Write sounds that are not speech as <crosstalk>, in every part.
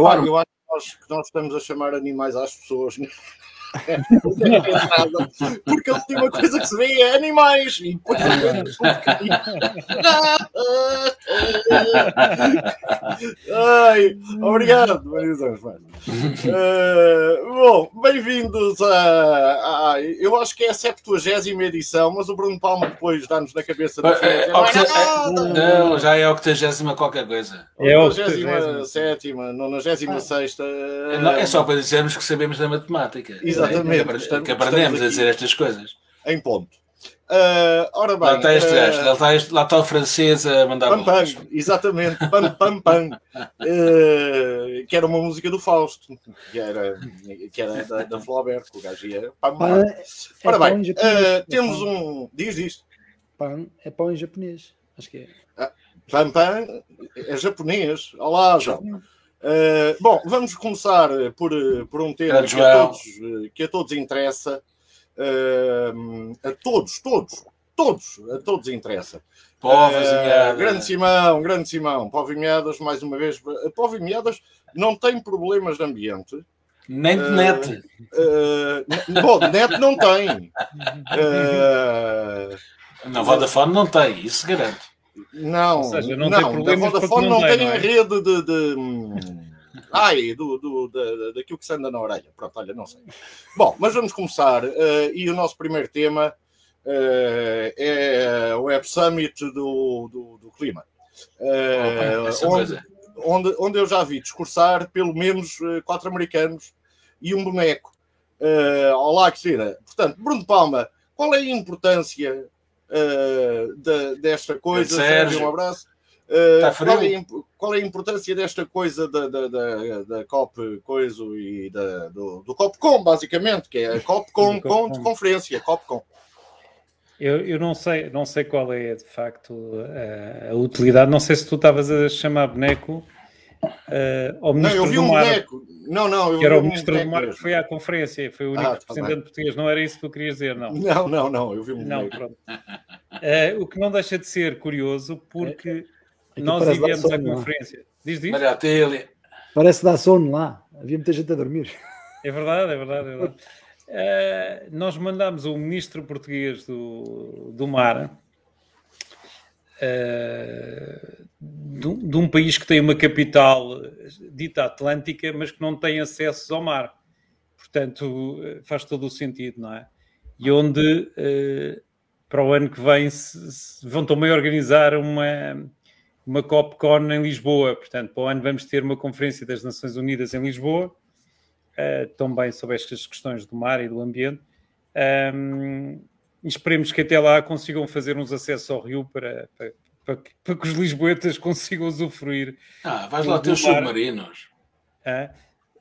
Eu, eu acho que nós, que nós estamos a chamar animais às pessoas. Né? Porque a última coisa que se vê é animais e depois Ai, obrigado. Eh, bom, bem-vindos a, a- Eu acho que é a 70 edição, mas o Bruno Palma depois dá-nos na cabeça. É, da é, Não é é, Não, já é a 80 qualquer coisa. É o 97, 96. Não, é só para dizermos que sabemos da matemática. Exatamente. Que, Estamos- que aprendemos a dizer estas coisas. em ponto. Ah, ora bem, Lá está este ah, gajo, lá está, este- lá está o francês a mandar Pam Pam, exatamente, Pam <laughs> Pam Pam, Eh, que era uma música do Fausto, que era, que era da, da Flaubert, que o gajo ia Pam Pam. é, Ora bem, É temos pão- um. Diz isto. Pão é pão em japonês. Acho que é. Pam Pam é japonês. Olá, João. Eh, bom, vamos começar por, eh, por um tema que a, todos, eh, que a todos interessa. Eh, a todos, todos, todos, a todos interessa. Povas Eh, meadas. grande Simão, grande Simão. Povo e Meadas, mais uma vez. Povo e Meadas não tem problemas de ambiente. Nem de Eh, net. Eh, bom, de net não tem. <laughs> Eh, Na Vodafone não tem, isso garanto. Não, Ou seja, não não, tem problemas da Vodafone não não tem, não é? rede de. de hum, ai, do, do, da- daquilo que se anda na orelha. Pronto, olha, não sei. Bom, mas vamos começar. eh, e o nosso primeiro tema eh, é o Web Summit do, do, do clima. Essa onde, onde, onde eu já vi discursar pelo menos quatro americanos e um boneco. Eh, olá, Cristina. Portanto, Bruno Palma, qual é a importância da- desta coisa? Sérgio. Um abraço. Eh, Tá frio? qual, é, qual é a importância desta coisa da, da, da, da COP Coiso e da, do, do COPCOM, basicamente, que é a COPCOM <laughs> com COPCOM. conferência, COPCOM. Eu, eu não, sei, não sei qual é de facto a, a utilidade. Não sei se tu estavas a chamar boneco eh, ao Não, ministro eu vi do um Mar, boneco. Não, não, eu que era o um ministro do boneco Mar que foi à conferência, foi o único Ah, tá representante português. Não era isso que tu querias dizer, não. Não, não, não, eu vi um Não, boneco. pronto. Eh, o que não deixa de ser curioso, porque Aquilo nós parece dar enviamos à não é? conferência. Diz, diz. Olha a tele. Parece dar sono lá. Havia muita gente a dormir. É verdade, é verdade. É verdade. Eh, nós mandámos o ministro português do, do mar eh, de, um- país que tem uma capital dita atlântica, mas que não tem acesso ao mar. Portanto, eh, faz todo o sentido, não é? E onde eh, para o ano que vem se, se- vão também organizar uma, uma COPCON em Lisboa. Portanto, para o ano vamos ter uma conferência das Nações Unidas em Lisboa também sobre estas questões do mar e do ambiente. Um, esperemos que até lá consigam fazer uns acessos ao rio para, para, para que, para que os lisboetas consigam usufruir. Ah, vais lá ter os mar. submarinos. ah.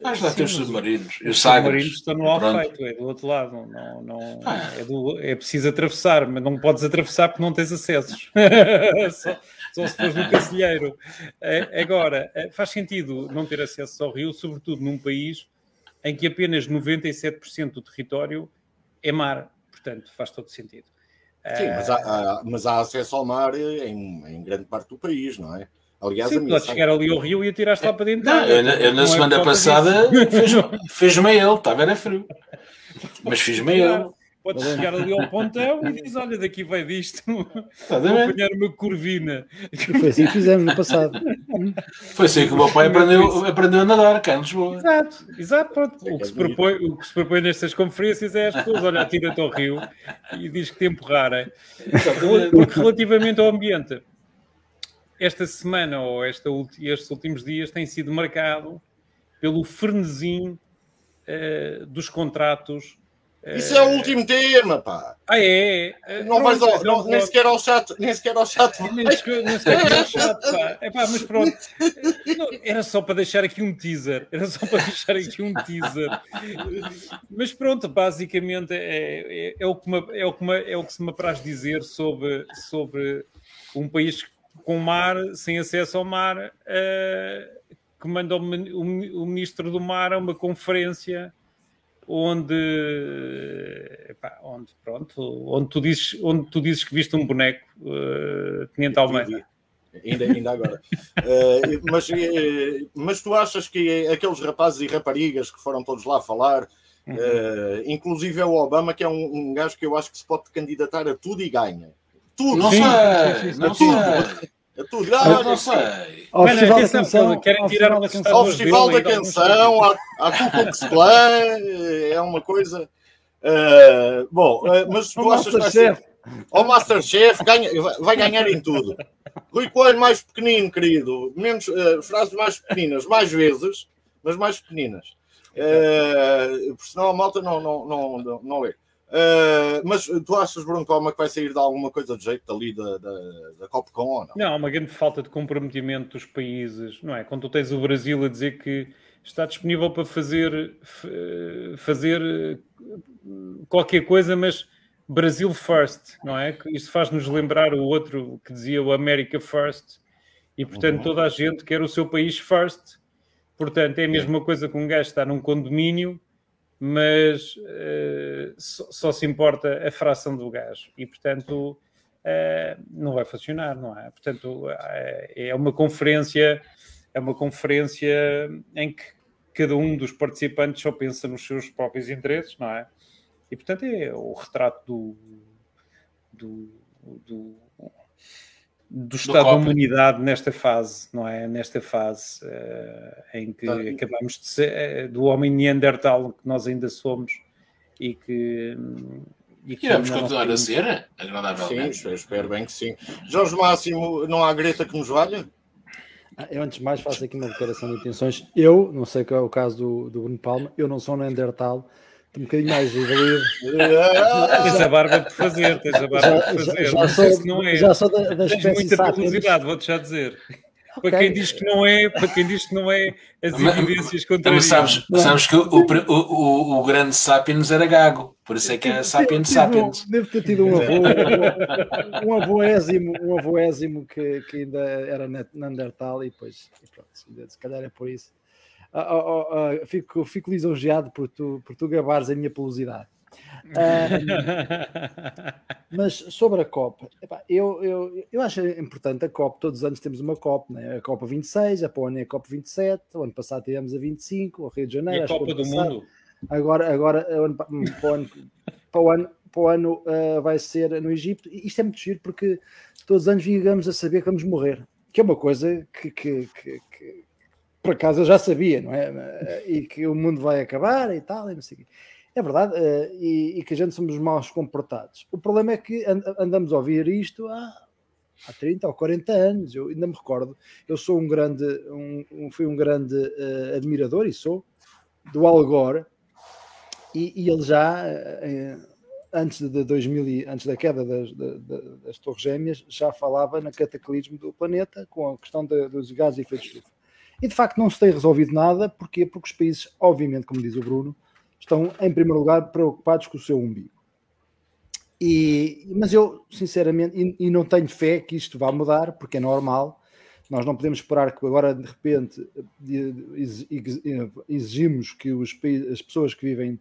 Vais lá Sim, ter os submarinos. Os os submarinos estão no. Alfeito, é do outro lado. Não, não, Ah. é, do- é preciso atravessar, mas não podes atravessar porque não tens acessos. <laughs> <laughs> só, só se fores no Cacilheiro. É, Agora, é, faz sentido não ter acesso ao rio, sobretudo num país em que apenas 97% do território é mar. Portanto, faz todo sentido. Sim, Ah, mas há, há- mas há acesso ao mar em, em grande parte do país, não é? Aliás, a Sim, minha podes chegar ali ao rio e atiraste lá para dentro. Não, eu, na- eu na é semana passada fiz-me a ele, estava era frio. <laughs> Mas fiz-me ele. Podes chegar ali ao pontão e diz: Olha, daqui vai disto, vou Estás a ver? apanhar uma curvina. E foi assim que fizemos no passado. Foi assim que o meu pai aprendeu, aprendeu a nadar cá em Lisboa. Exato, exato. Pronto. O, que se propõe, o que se propõe nestas conferências é as pessoas: olha, tira-te ao rio e diz que te empurrarem. Porque relativamente ao ambiente, esta semana ou esta, estes últimos dias tem sido marcado pelo frenesim eh, dos contratos. Isso é o último tema, pá. Ah, é? é. Não Pronto, vais ao, então não, nem sequer ao chat, nem sequer ao chat. Nem sequer- nem sequer era chato, pá. Mas pronto, Não, era só para deixar aqui um teaser, era só para deixar aqui um teaser. Mas pronto, basicamente é, é, é o, que me, é, o que me- é o que se me apraz dizer sobre, sobre um país com mar, sem acesso ao mar, eh, que manda o, o ministro do mar a uma conferência onde, epá, onde pronto, onde tu dizes, onde tu dizes que viste um boneco, uh, Tenente Almeida. Ainda, ainda agora. Uh, mas, uh, mas tu achas que aqueles rapazes e raparigas que foram todos lá falar, uhum. uh, inclusive é o Obama, que é um, um gajo que eu acho que se pode candidatar a tudo e ganha. Tudo. Não sei, não sei. É tudo. Ah, não sei. Ao Festival da Canção, querem tirar ao Festival, ao festival da Canção, à, Klux Klan, é uma coisa. Uh, bom, uh, mas tu achas que vai ser... O Masterchef ganha, vai ganhar em tudo. Rui Coelho mais pequenino, querido. Menos, uh, frases mais pequeninas, mais vezes, mas mais pequeninas. Uh, porque senão a malta não, não, não, não, não é. Uh, mas tu achas, Bruno Coma, que vai sair de alguma coisa de jeito dali da, da, da Copcom ou não? Não, uma grande falta de comprometimento dos países, não é? Quando tu tens o Brasil a dizer que está disponível para fazer, fazer qualquer coisa, mas Brasil First, não é? Isto faz-nos lembrar o outro que dizia o America First, e portanto uhum. toda a gente quer o seu país first. Portanto, é a mesma coisa que um gajo está num condomínio, mas uh, só, só, se importa a fração do gajo. E portanto uh, não vai funcionar, não é? Portanto, uh, é uma conferência, é uma conferência em que cada um dos participantes só pensa nos seus próprios interesses, não é? E portanto é o retrato do, do, do, do estado da humanidade nesta fase, não é? Nesta fase uh, em que tá. acabamos de ser uh, do homem Neandertal que nós ainda somos e que. E, que vamos continuar a ser, agradavelmente. Sim, espero bem que sim. Jorge Máximo, não há Greta que nos valha? Ah, eu, antes de mais, faço aqui uma declaração de intenções. Eu, não sei qual é o caso do, do Bruno Palma, eu não sou Neandertal, um bocadinho mais evoluído. <laughs> tens a barba por fazer, tens a barba por fazer. Já, já, já sou, não é. Já sou da, da tens muita velocidade, vou-te já dizer. Okay. Para quem diz que não é, para quem diz que não é, as evidências contrárias. Sabes, sabes que o, o, o, o, grande Sapiens era gago, por isso é que é Sapiens Sapiens. Devo ter tido um avô, um avô ésimo, um avô ésimo que, que ainda era Neandertal e depois, e pronto, se calhar é por isso uh, uh, fico, fico lisonjeado por tu, por tu gabares a minha pelosidade. <laughs> mas sobre a Copa, epá, eu, eu, eu acho importante a Copa. Todos os anos temos uma Copa, né? a Copa 26, a ano é a Copa 27, o ano passado tivemos a 25, o Rio de Janeiro, e a Copa do passado. Mundo. Agora, agora para o ano, para o ano, para o ano uh, vai ser no Egito. E isto é muito giro porque todos os anos vingamos a saber que vamos morrer, que é uma coisa que, que, que, que por acaso eu já sabia, não é? E que o mundo vai acabar e tal, e não sei o quê. É verdade, eh, e, e, que a gente somos maus comportados. O problema é que andamos a ouvir isto há, há 30 ou 40 anos, eu ainda me recordo. Eu sou um grande, um, fui um grande uh, admirador, e sou, do Al Gore, e, e ele já, uh, antes de 2000, antes da queda das, das, Torres Gêmeas, já falava no cataclismo do planeta com a questão de, dos gases de efeito de estufa. E de facto não se tem resolvido nada, porquê? Porque os países, obviamente, como diz o Bruno, estão em primeiro lugar preocupados com o seu umbigo. E, mas eu, sinceramente, e, e não tenho fé que isto vá mudar, porque é normal. Nós não podemos esperar que agora, de repente, exigimos que os, as pessoas que vivem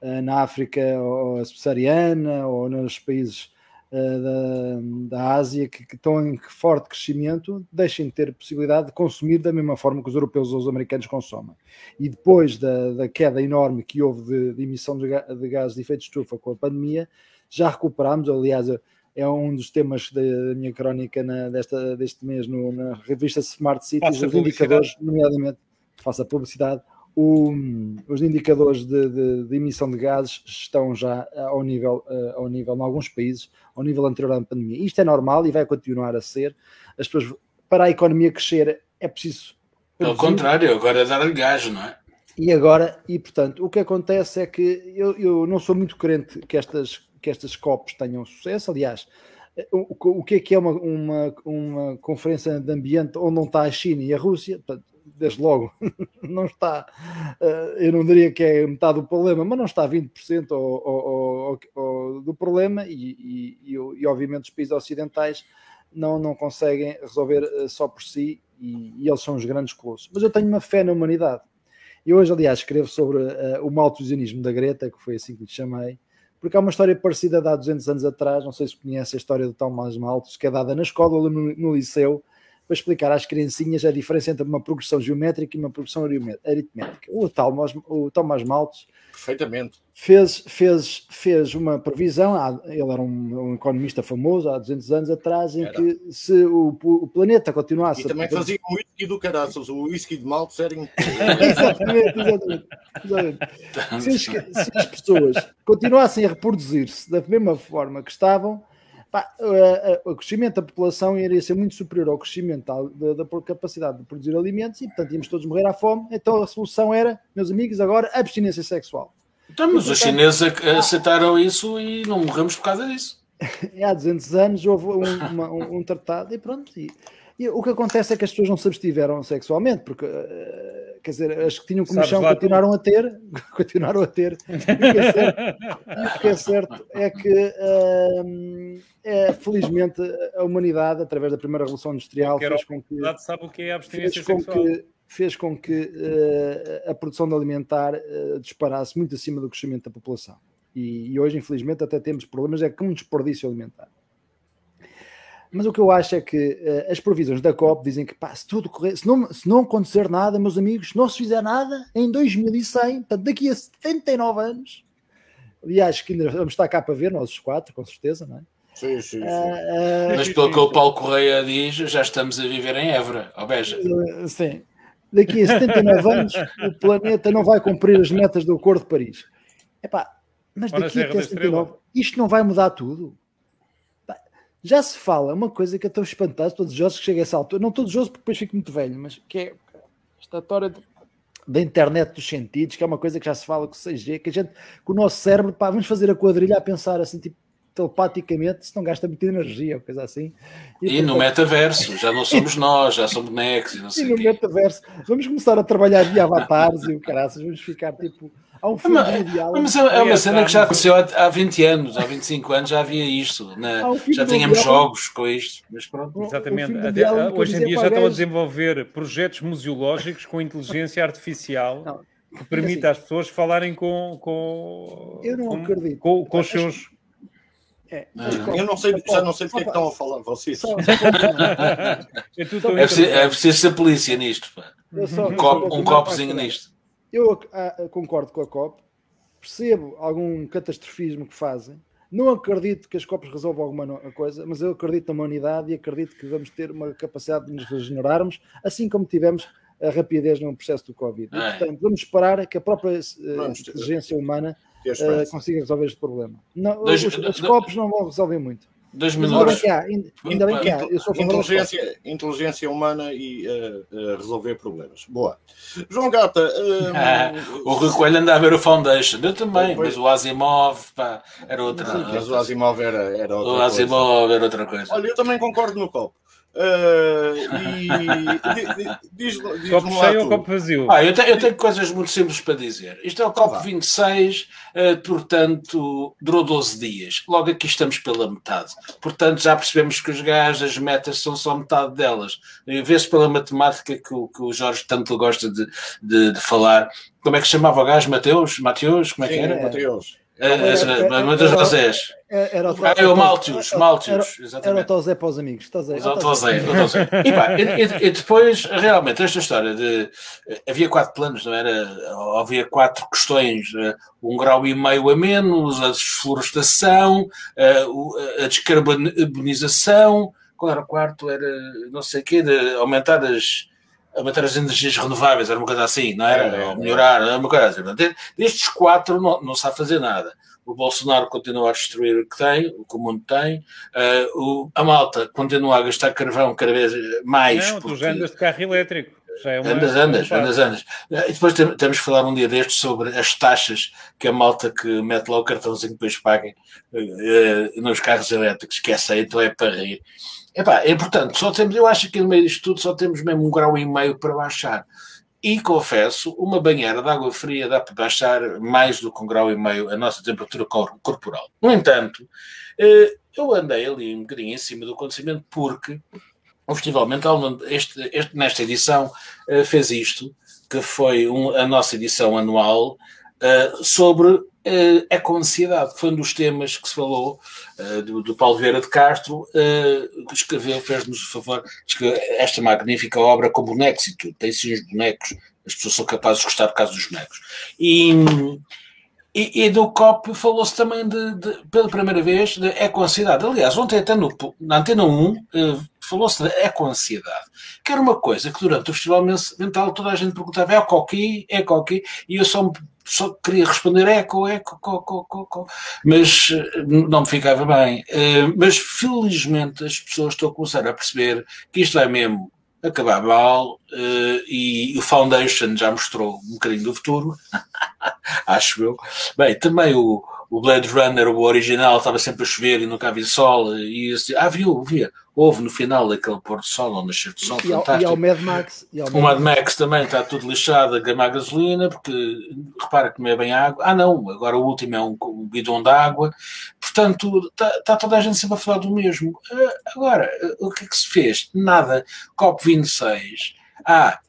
uh, na África ou subsaariana ou nos países da, da Ásia que, que, estão em forte crescimento deixem de ter possibilidade de consumir da mesma forma que os europeus ou os americanos consomem. E depois da, da queda enorme que houve de, de emissão de, de gases de efeito de estufa com a pandemia, já recuperámos, aliás, é um dos temas da, minha crónica na, desta, deste mês no, na revista Smart Cities, os indicadores, nomeadamente, faça publicidade, o, os indicadores de, de, de, emissão de gases estão já ao nível, uh, ao nível, em alguns países, ao nível anterior à pandemia. Isto é normal e vai continuar a ser. As pessoas, para a economia crescer, é preciso. Pelo contrário, agora é dar-lhe gás, não é? E agora, e portanto, o que acontece é que eu, eu não sou muito crente que estas, que estas COPs tenham sucesso. Aliás, o, o que é que é uma, uma, uma conferência de ambiente onde não está a China e a Rússia? Portanto, desde logo, <laughs> não está, eh, eu não diria que é metade do problema, mas não está a 20% ou, ou, ou, do problema e, e, e, obviamente os países ocidentais não, não conseguem resolver eh, só por si e, e, eles são os grandes colossos. Mas eu tenho uma fé na humanidade. E hoje, aliás, escrevo sobre uh, o maltusianismo da Greta, que foi assim que lhe chamei, porque há uma história parecida de há 200 anos atrás, não sei se conhece a história do Tomás Malthus, que é dada na escola, no, no liceu, para explicar às criancinhas a diferença entre uma progressão geométrica e uma progressão aritmética. O Thomas, o Thomas Malthus Perfeitamente. fez, fez, fez uma previsão, ele era um, um, economista famoso há 200 anos atrás, em era. que se o, o, planeta continuasse... E também a... fazia um whisky do caraças, o whisky de Malthus era... <laughs> exatamente, exatamente. exatamente. Se, as, se as pessoas continuassem a reproduzir-se da mesma forma que estavam, Pá, o crescimento da população iria ser muito superior ao crescimento da, da, capacidade de produzir alimentos e, portanto, íamos todos morrer à fome. Então a solução era, meus amigos, agora abstinência sexual. Então, mas os chineses aceitaram isso e não morremos por causa disso. <laughs> há 200 anos houve um, uma, um, um tratado e pronto. E, e, o que acontece é que as pessoas não se abstiveram sexualmente, porque uh, quer dizer, as que tinham comichão <laughs> continuaram a ter, continuaram a ter. E o que é certo é que, uh, é, felizmente, a humanidade, através da primeira revolução industrial, fez com que, sabe o que é a abstinência fez com que fez com que uh, a produção alimentar uh, disparasse muito acima do crescimento da população. E, e, hoje, infelizmente, até temos problemas é com um desperdício alimentar. Mas o que eu acho é que uh, as previsões da COP dizem que pá, se tudo correr, se não, se não acontecer nada, meus amigos, se não se fizer nada, em 2100, portanto, daqui a 79 anos, aliás, que ainda vamos estar cá para ver, nós os quatro, com certeza, não é? Sim, sim, sim. Uh, uh, Mas pelo que o Paulo Correia diz, já estamos a viver em Évora, ou Beja. sim. Daqui a 79 anos, o planeta não vai cumprir as metas do Acordo de Paris. Epá, mas daqui a 79, isto não vai mudar tudo já se fala uma coisa que eu estou espantado, estou desejoso que chegue a essa altura. Não estou desejoso porque depois fico muito velho, mas que é esta história da internet dos sentidos, que é uma coisa que já se fala com o 6G, que a gente, com o nosso cérebro, pá, vamos fazer a quadrilha a pensar assim, tipo, telepaticamente, se não gasta muita energia ou coisa assim. E, e no metaverso, já não somos <laughs> nós, já somos bonecos e não sei E no quê. metaverso, vamos começar a trabalhar via avatares e o caraças, vamos ficar tipo Há um filme mas, mundial. Mas é, é uma cena que já aconteceu há, há 20 anos, há 25 anos já havia isto. Um já tínhamos mundial. jogos com isto. Mas pronto. Exatamente. Um Até, hoje em dia já estão a desenvolver projetos museológicos com inteligência artificial não, que permite assim, às pessoas falarem com, com, eu não com, acredito. com, com os seus. É, eu não sei, já não sei do que é que estão a falar vocês. <laughs> é, é, preciso, é preciso ser polícia nisto. Pá. Um, copo, um copozinho nisto. Eu a, a, concordo com a COP, percebo algum catastrofismo que fazem, não acredito que as COPs resolvam alguma coisa, mas eu acredito na humanidade e acredito que vamos ter uma capacidade de nos regenerarmos, assim como tivemos a rapidez no processo do Covid. E, portanto, vamos esperar que a própria uh, inteligência humana uh, consiga resolver este problema. Não, os, as COPs não vão resolver muito. Dois minutos. Ainda bem que há. Eu sou inteligência, inteligência humana e uh, uh, resolver problemas. Boa. João Gata. Uh, <laughs> o Rui Coelho anda a ver o Foundation. Eu também, mas o Asimov pá, era outra. Sim, mas o Asimov era, era outra o Asimov coisa. era outra coisa. Olha, eu também concordo no copo. Uh, e diz, diz copo cheio ou copo vazio? Ah, eu, tenho, eu tenho coisas muito simples para dizer. Isto é o copo 26, uh, portanto, durou 12 dias. Logo aqui estamos pela metade. Portanto, já percebemos que os gajos, as metas são só metade delas. Vê-se pela matemática que o, que o Jorge tanto gosta de, de, de falar. Como é que se chamava o gajo? Mateus? Mateus? Como é Sim, que era? Mateus. Mas dos Josés. Era o ah, Maltius, Maltius, exatamente. Era o Tozé para os amigos. Tozé, o Tozé, <laughs> E, pá, e, e, depois, realmente, esta história de. Havia quatro planos, não era? Havia quatro questões: eh, um grau e meio a menos, a desflorestação, eh, a descarbonização. Qual era o quarto? Era não sei o quê, de aumentar as aumentar as energias renováveis, era uma coisa assim, não era? É, é, melhorar, era uma coisa assim. Destes quatro não, não sabe fazer nada. O Bolsonaro continua a destruir o que tem, o que o mundo tem. Uh, o, a malta continua a gastar carvão cada vez mais. Não, porque... tu andas de carro elétrico. É uma... Andas, andas, andas, andas. E depois temos que falar um dia destes sobre as taxas que a malta que mete lá o cartãozinho depois paga uh, nos carros elétricos, que essa aí então é para rir. Epá, é importante, só temos, eu acho que no meio disto tudo só temos mesmo um grau e meio para baixar. E confesso, uma banheira de água fria dá para baixar mais do que um grau e meio a nossa temperatura corporal. No entanto, eh, eu andei ali um bocadinho em cima do acontecimento porque o Festival Mental, este, este, nesta edição, eh, fez isto, que foi um, a nossa edição anual, eh, sobre é com ansiedade, foi um dos temas que se falou uh, do, do, Paulo Vieira de Castro, uh, que escreveu, fez-nos o favor, esta magnífica obra com bonecos e tudo, tem sim os bonecos, as pessoas são capazes de gostar por causa dos bonecos. E, e, e do COP falou-se também de, de, pela primeira vez de eco-ansiedade. Aliás, ontem até no, na Antena 1 falou-se de eco-ansiedade, que era uma coisa que durante o Festival Mental toda a gente perguntava é coqui, é coqui, e eu só só queria responder eco, eco, co, co, co, co, mas eh, não me ficava bem. Uh, mas felizmente as pessoas estão a começar a perceber que isto vai mesmo acabar mal uh, e o Foundation já mostrou um bocadinho do futuro, <laughs> acho eu. Bem, também o, o Blade Runner, o original, estava sempre a chover e nunca havia sol. E assim, ah, viu, via. Houve no final aquele pôr do sol, ou nascer do sol, e fantástico. e ao Mad Max. Ao o Mad Max também está tudo lixado a gamar gasolina, porque repara que não é bem água. Ah, não, agora o último é um, um bidão de água. Portanto, está, está, toda a gente sempre a falar do mesmo. Uh, agora, o que é que se fez? Nada. COP26. Ah,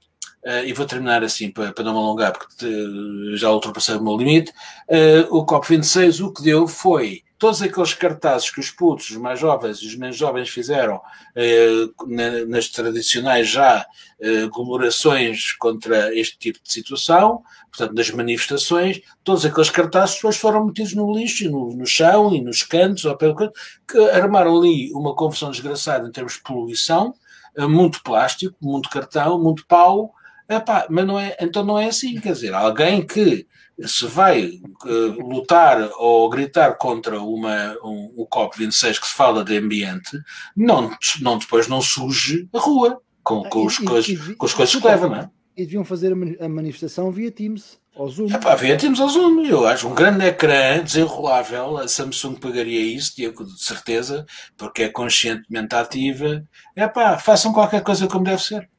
Uh, e vou terminar assim para, para não me alongar, porque te, já ultrapassei o meu limite. Uh, o COP26 o que deu foi todos aqueles cartazes que os putos, os mais jovens e os menos jovens fizeram na, nas tradicionais já comemorações contra este tipo de situação, portanto, das manifestações, todos aqueles cartazes depois foram metidos no lixo, no, no chão e nos cantos, ou pelo que armaram ali uma confusão desgraçada em termos de poluição, muito plástico, muito cartão, muito pau, Epá, mas não é, então não é assim, quer dizer, alguém que se vai uh, lutar ou gritar contra uma, um, o COP26 que se fala de ambiente, não, não depois não surge a rua com, com, os, com, as, com as coisas que leva, não é? E deviam fazer a manifestação via Teams, ou Zoom. Epá, via Teams ou Zoom, eu acho um grande ecrã desenrolável, a Samsung pagaria isso, Diego, de certeza, porque é conscientemente ativa. Epá, façam qualquer coisa como deve ser.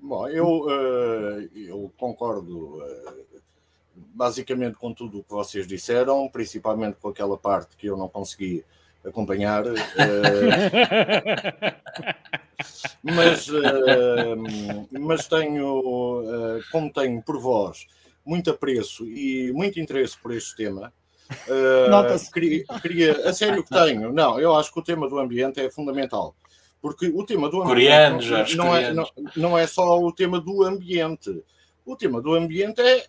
Bom, eu, uh, eu concordo uh, basicamente com tudo o que vocês disseram, principalmente com aquela parte que eu não consegui acompanhar. Uh, <laughs> mas, mas tenho, como tenho por vós muito apreço e muito interesse por este tema. Uh, queria, queria, a sério que tenho, não, eu acho que o tema do ambiente é fundamental. Porque o tema do ambiente coreanos, não, é, não, não, é só o tema do ambiente. O tema do ambiente é.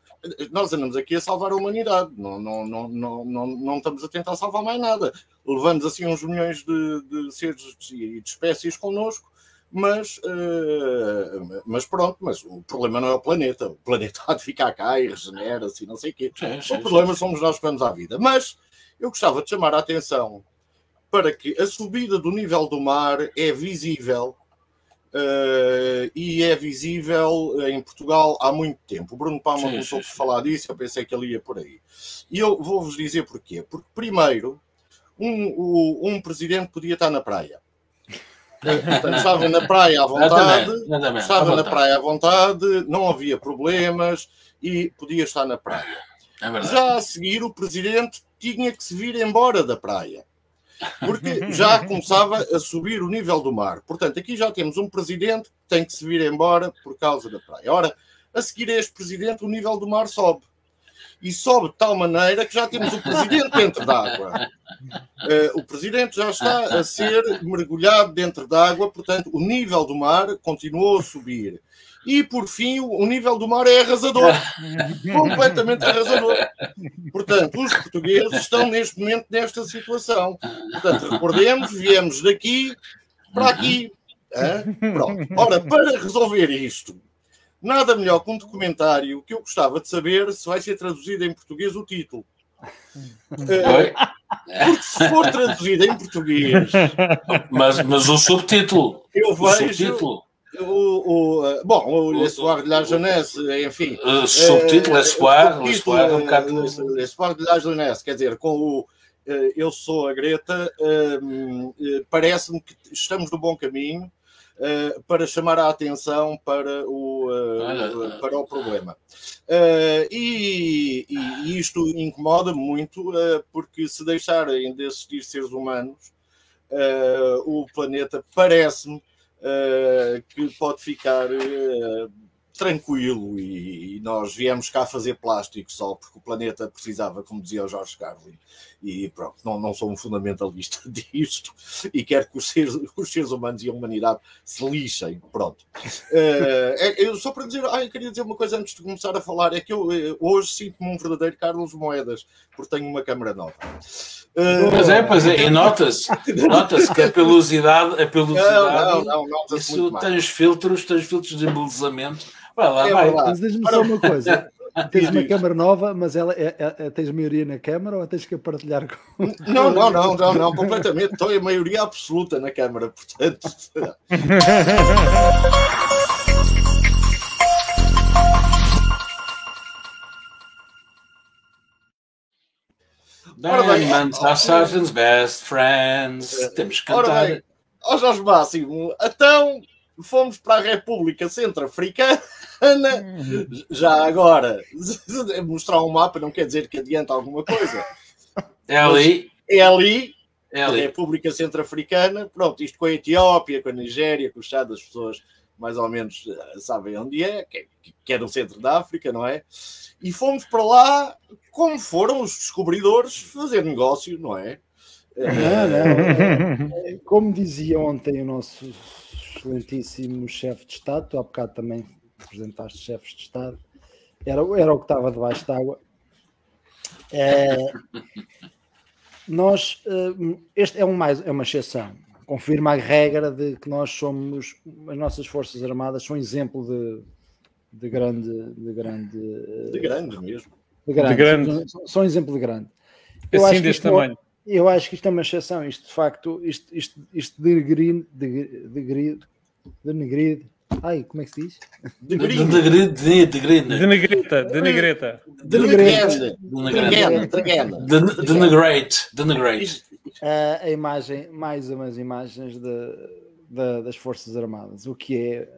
Nós andamos aqui a salvar a humanidade, não, não, não, não, não, não estamos a tentar salvar mais nada. Levamos assim uns milhões de, de seres e de espécies connosco, mas, uh, mas pronto, mas o problema não é o planeta. O planeta há de ficar cá e regenera-se e não sei o quê. Sim, sim, o problema sim. somos nós que vamos à vida. Mas eu gostava de chamar a atenção para que a subida do nível do mar é visível uh, e é visível em Portugal há muito tempo. O Bruno Palma começou por falar disso, eu pensei que ele ia por aí. E eu vou-vos dizer porquê. Porque, primeiro, um, um, um presidente podia estar na praia. Portanto, <laughs> estava na praia à vontade, estava na praia à vontade, não havia problemas e podia estar na praia. É Já a seguir, o presidente tinha que se vir embora da praia porque já começava a subir o nível do mar. Portanto, aqui já temos um presidente que tem que se vir embora por causa da praia. Ora, a seguir a este presidente, o nível do mar sobe. E sobe de tal maneira que já temos o presidente dentro d'água. Uh, o presidente já está a ser mergulhado dentro d'água, portanto, o nível do mar continuou a subir. E, por fim, o nível do mar é arrasador. <laughs> completamente arrasador. Portanto, os portugueses estão neste momento nesta situação. Portanto, recordemos, viemos daqui para aqui. Pronto. Ora, para resolver isto, nada melhor que um documentário que eu gostava de saber se vai ser traduzido em português o título. Uh, porque se for traduzido em português. Mas, mas o subtítulo. Eu vejo. O subtítulo o, o, bom, o L'Espoir de la Jeunesse, enfim. O subtítulo L'Espoir, L'Espoir é um bocado. L'Espoir de la Jeunesse, quer dizer, com o Eu sou a Greta, parece-me que estamos no bom caminho. Uh, para chamar a atenção para o, uh, para o problema. Uh, e, e, isto incomoda muito, porque se deixarem de existir seres humanos, o planeta parece-me uh, que pode ficar uh, tranquilo e, e, nós viemos cá fazer plástico só porque o planeta precisava, como dizia o Jorge Carlin. E pronto, não, não sou um fundamentalista <laughs> disto e quero que os seres, os seres humanos e a humanidade se lixem. Pronto. Uh, eu, só para dizer, ah, eu queria dizer uma coisa antes de começar a falar: é que eu eh, hoje sinto-me um verdadeiro Carlos Moedas, porque tenho uma câmera nova. Uh, pois é, pois é, e nota-se <laughs> nota que a pelosidade, a pelosidade não, não, não, isso tem os filtros, tem os filtros de embelezamento Vai lá, é vai. Mas diz-me só uma coisa. <laughs> <laughs> Tens uma câmara nova, mas ela é, é, é, tens maioria na câmara ou tens que partilhar com. Não, não, não, não, não, completamente. Estou em maioria absoluta na câmara, portanto. Diamonds are Sergeant's best friends. Temos que cantar. Bem, ó Jorge Máximo, então fomos para a República Centro-Africana. Já agora, <laughs> mostrar um mapa não quer dizer que adianta alguma coisa. É ali. É ali, é ali. a República Centro-Africana. Pronto, isto com a Etiópia, com a Nigéria, com o Chad, as pessoas mais ou menos eh, sabem onde é, que, é no centro da África, não é? E fomos para lá como foram os descobridores fazer negócio, não é? Não, não. Como dizia ontem o nosso excelentíssimo chefe de Estado, tu há bocado também apresentaste chefes de Estado, era, era o que estava debaixo d'água. É, nós, eh, este é, um mais, é uma exceção, confirma a regra de que nós somos, as nossas Forças Armadas são exemplo de, de grande. De grande, de grande mesmo. De grande, de grande. São, são exemplo de grande. Eu assim deste tamanho. Eu acho que isto é uma exceção, isto de facto, isto, isto, isto de grid, de, de grid, de negrid, ai, como é que se diz? De grid, de grid, de grid, de negreta, de negreta, de negreta, de negrete, de negrete. A imagem, mais umas imagens de, de, das Forças Armadas, o que é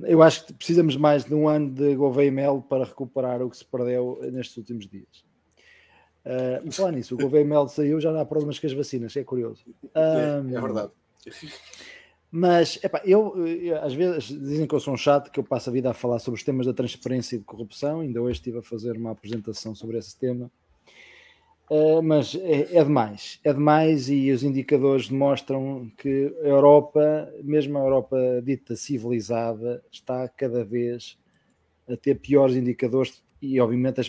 eu acho que precisamos mais de um ano de Gouveia Mel para recuperar o que se perdeu nestes últimos dias. Uh, falar nisso, o Gouveia Mel saiu, já há problemas com as vacinas, é curioso. Um, é, é, verdade. Mas, epá, eu, eu, às vezes dizem que eu sou um chato, que eu passo a vida a falar sobre os temas da transparência e de corrupção. Ainda hoje estive a fazer uma apresentação sobre esse tema. Uh, mas é, é, demais, é demais e os indicadores demonstram que a Europa, mesmo a Europa dita civilizada, está cada vez a ter piores indicadores e obviamente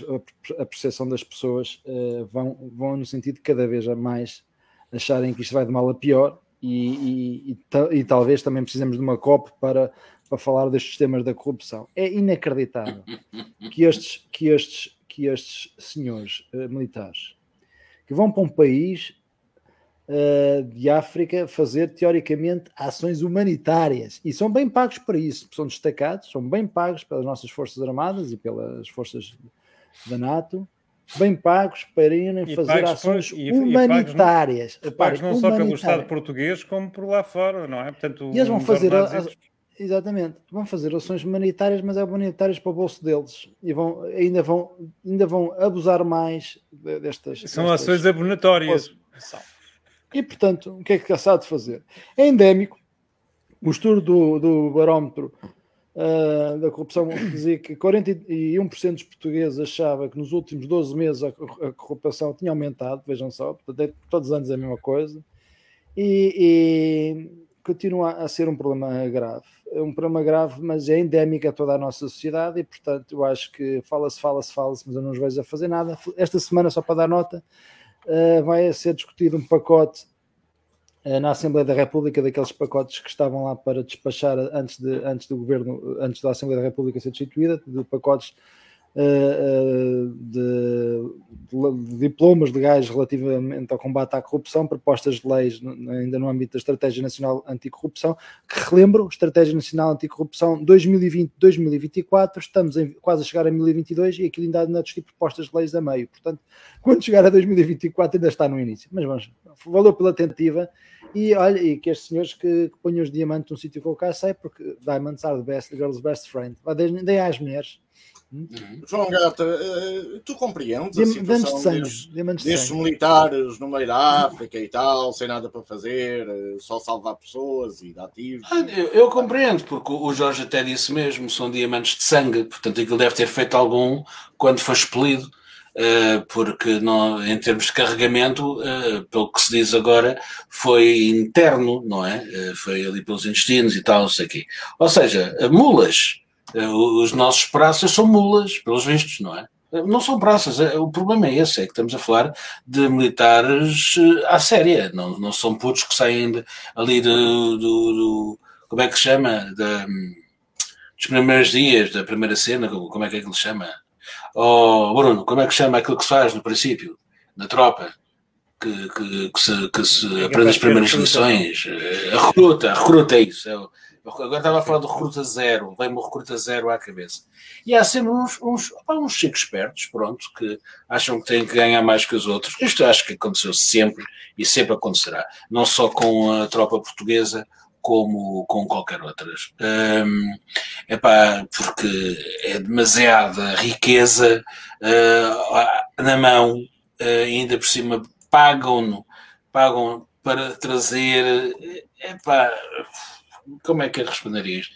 a percepção das pessoas uh, vão, vão no sentido de cada vez a mais acharem que isto vai de mal a pior e, e, e, e talvez também precisamos de uma COP para, para falar destes temas da corrupção. É inacreditável <laughs> que estes, que estes, que estes senhores uh, militares que vão para um país uh, de África fazer teoricamente ações humanitárias e são bem pagos para isso, são destacados, são bem pagos pelas nossas Forças Armadas e pelas forças da NATO, bem pagos para irem fazer ações por, e, humanitárias. E pagos, pagos não só pelo Estado português como por lá fora, não é? Portanto, e eles vão fazer a, Exatamente, vão fazer ações humanitárias, mas é humanitárias para o bolso deles e vão, ainda, vão, ainda vão abusar mais destas. São destas ações abonatórias. E portanto, o que é que é de fazer? É endémico. O estudo do, do barómetro uh, da corrupção dizia que 41% dos portugueses achava que nos últimos 12 meses a, a corrupção tinha aumentado, vejam só, é, todos os anos é a mesma coisa. E, e continua a ser um problema grave. É um problema grave, mas é endémico a toda a nossa sociedade e, portanto, eu acho que fala-se, fala-se, fala-se, mas eu não os vejo a fazer nada. Esta semana, só para dar nota, uh, vai ser discutido um pacote uh, na Assembleia da República, daqueles pacotes que estavam lá para despachar antes, de, antes do governo, antes da Assembleia da República ser destituída, de pacotes de, de, diplomas legais relativamente ao combate à corrupção, propostas de leis ainda no âmbito da Estratégia Nacional Anticorrupção, que relembro, Estratégia Nacional Anticorrupção 2020-2024, estamos em, quase a chegar a 2022 e aquilo ainda de tipo propostas de leis a meio, portanto, <laughs> quando chegar a 2024 ainda está no início, mas vamos, valeu pela tentativa e olha, e que estes senhores que, que ponham os diamantes num sítio que eu cá sei, porque diamonds are the best, the girl's best friend, deem às mulheres. João Gata, uh, tu compreendes a situação de destes, destes militares no meio da África e tal, sem nada para fazer, uh, só salvar pessoas e ativos? Ah, eu, eu, compreendo, porque o Jorge até disse mesmo, são diamantes de sangue, portanto aquilo deve ter feito algum quando foi expelido. Uh, porque não, em termos de carregamento, pelo que se diz agora, foi interno, não é? foi ali pelos intestinos e tal, não sei o quê. Ou seja, mulas, eh, os nossos praças são mulas, pelos vistos, não é? Eh, não são praças, eh, o problema é esse, é que estamos a falar de militares à séria, não, não são putos que saem ali do, do, do, como é que se chama, dos primeiros dias, da primeira cena, como é que é que ele chama? Oh, Bruno, como é que chama aquilo que se faz no princípio, na tropa? Que, que, que se, que se aprende as primeiras lições, a recruta, a recruta é isso, é o, Agora estava a falar do recruta zero, vem-me o recruta zero à cabeça. E há sempre uns, uns, uns chicos espertos, pronto, que acham que têm que ganhar mais que os outros. Isto acho que aconteceu sempre e sempre acontecerá. Não só com a tropa portuguesa, como com qualquer outras. Um, epá, porque é demasiada riqueza uh, na mão, uh, ainda por cima pagam-no, pagam para trazer. Epá, como é que eu responderia isto?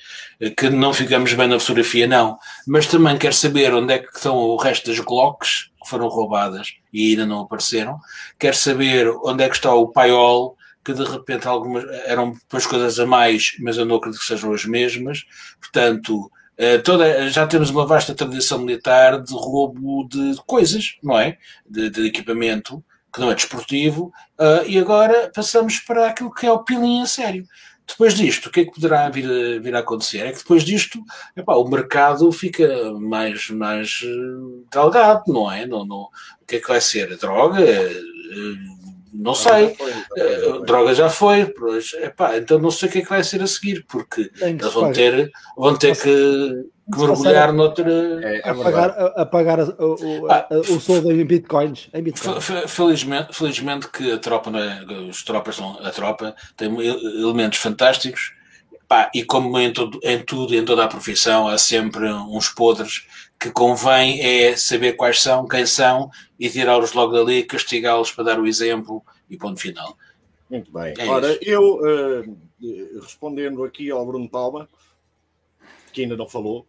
Que não ficamos bem na fotografia, não. Mas também quero saber onde é que estão o resto das Glocks que foram roubadas e ainda não apareceram. Quero saber onde é que está o paiol, que de repente algumas eram depois coisas a mais, mas eu não acredito que sejam as mesmas. Portanto, eh, toda, já temos uma vasta tradição militar de roubo de coisas, não é? De, de equipamento que não é desportivo, uh, e agora passamos para aquilo que é o peeling a sério. Depois disto, o que é que poderá vir a, vir a acontecer? É que depois disto, epá, o mercado fica mais, mais uh, delgado, não é? Não, não, o que é que vai ser? A droga? Não sei. Droga já foi. Pois, epá, então não sei o que é que vai ser a seguir, porque eles vão ter, vão ter que que mergulhar noutra. É, é a, pagar, a, a pagar o, ah, o soldo em bitcoins. Em bitcoins. Felizmente, felizmente que a tropa, é? os tropas são, a tropa tem elementos fantásticos. Pá, e como em, todo, em tudo, em toda a profissão, há sempre uns podres que convém é saber quais são, quem são e tirá-los logo dali, castigá-los para dar o exemplo e ponto final. Muito bem. É Ora, isso. eu uh, respondendo aqui ao Bruno Palma, que ainda não falou,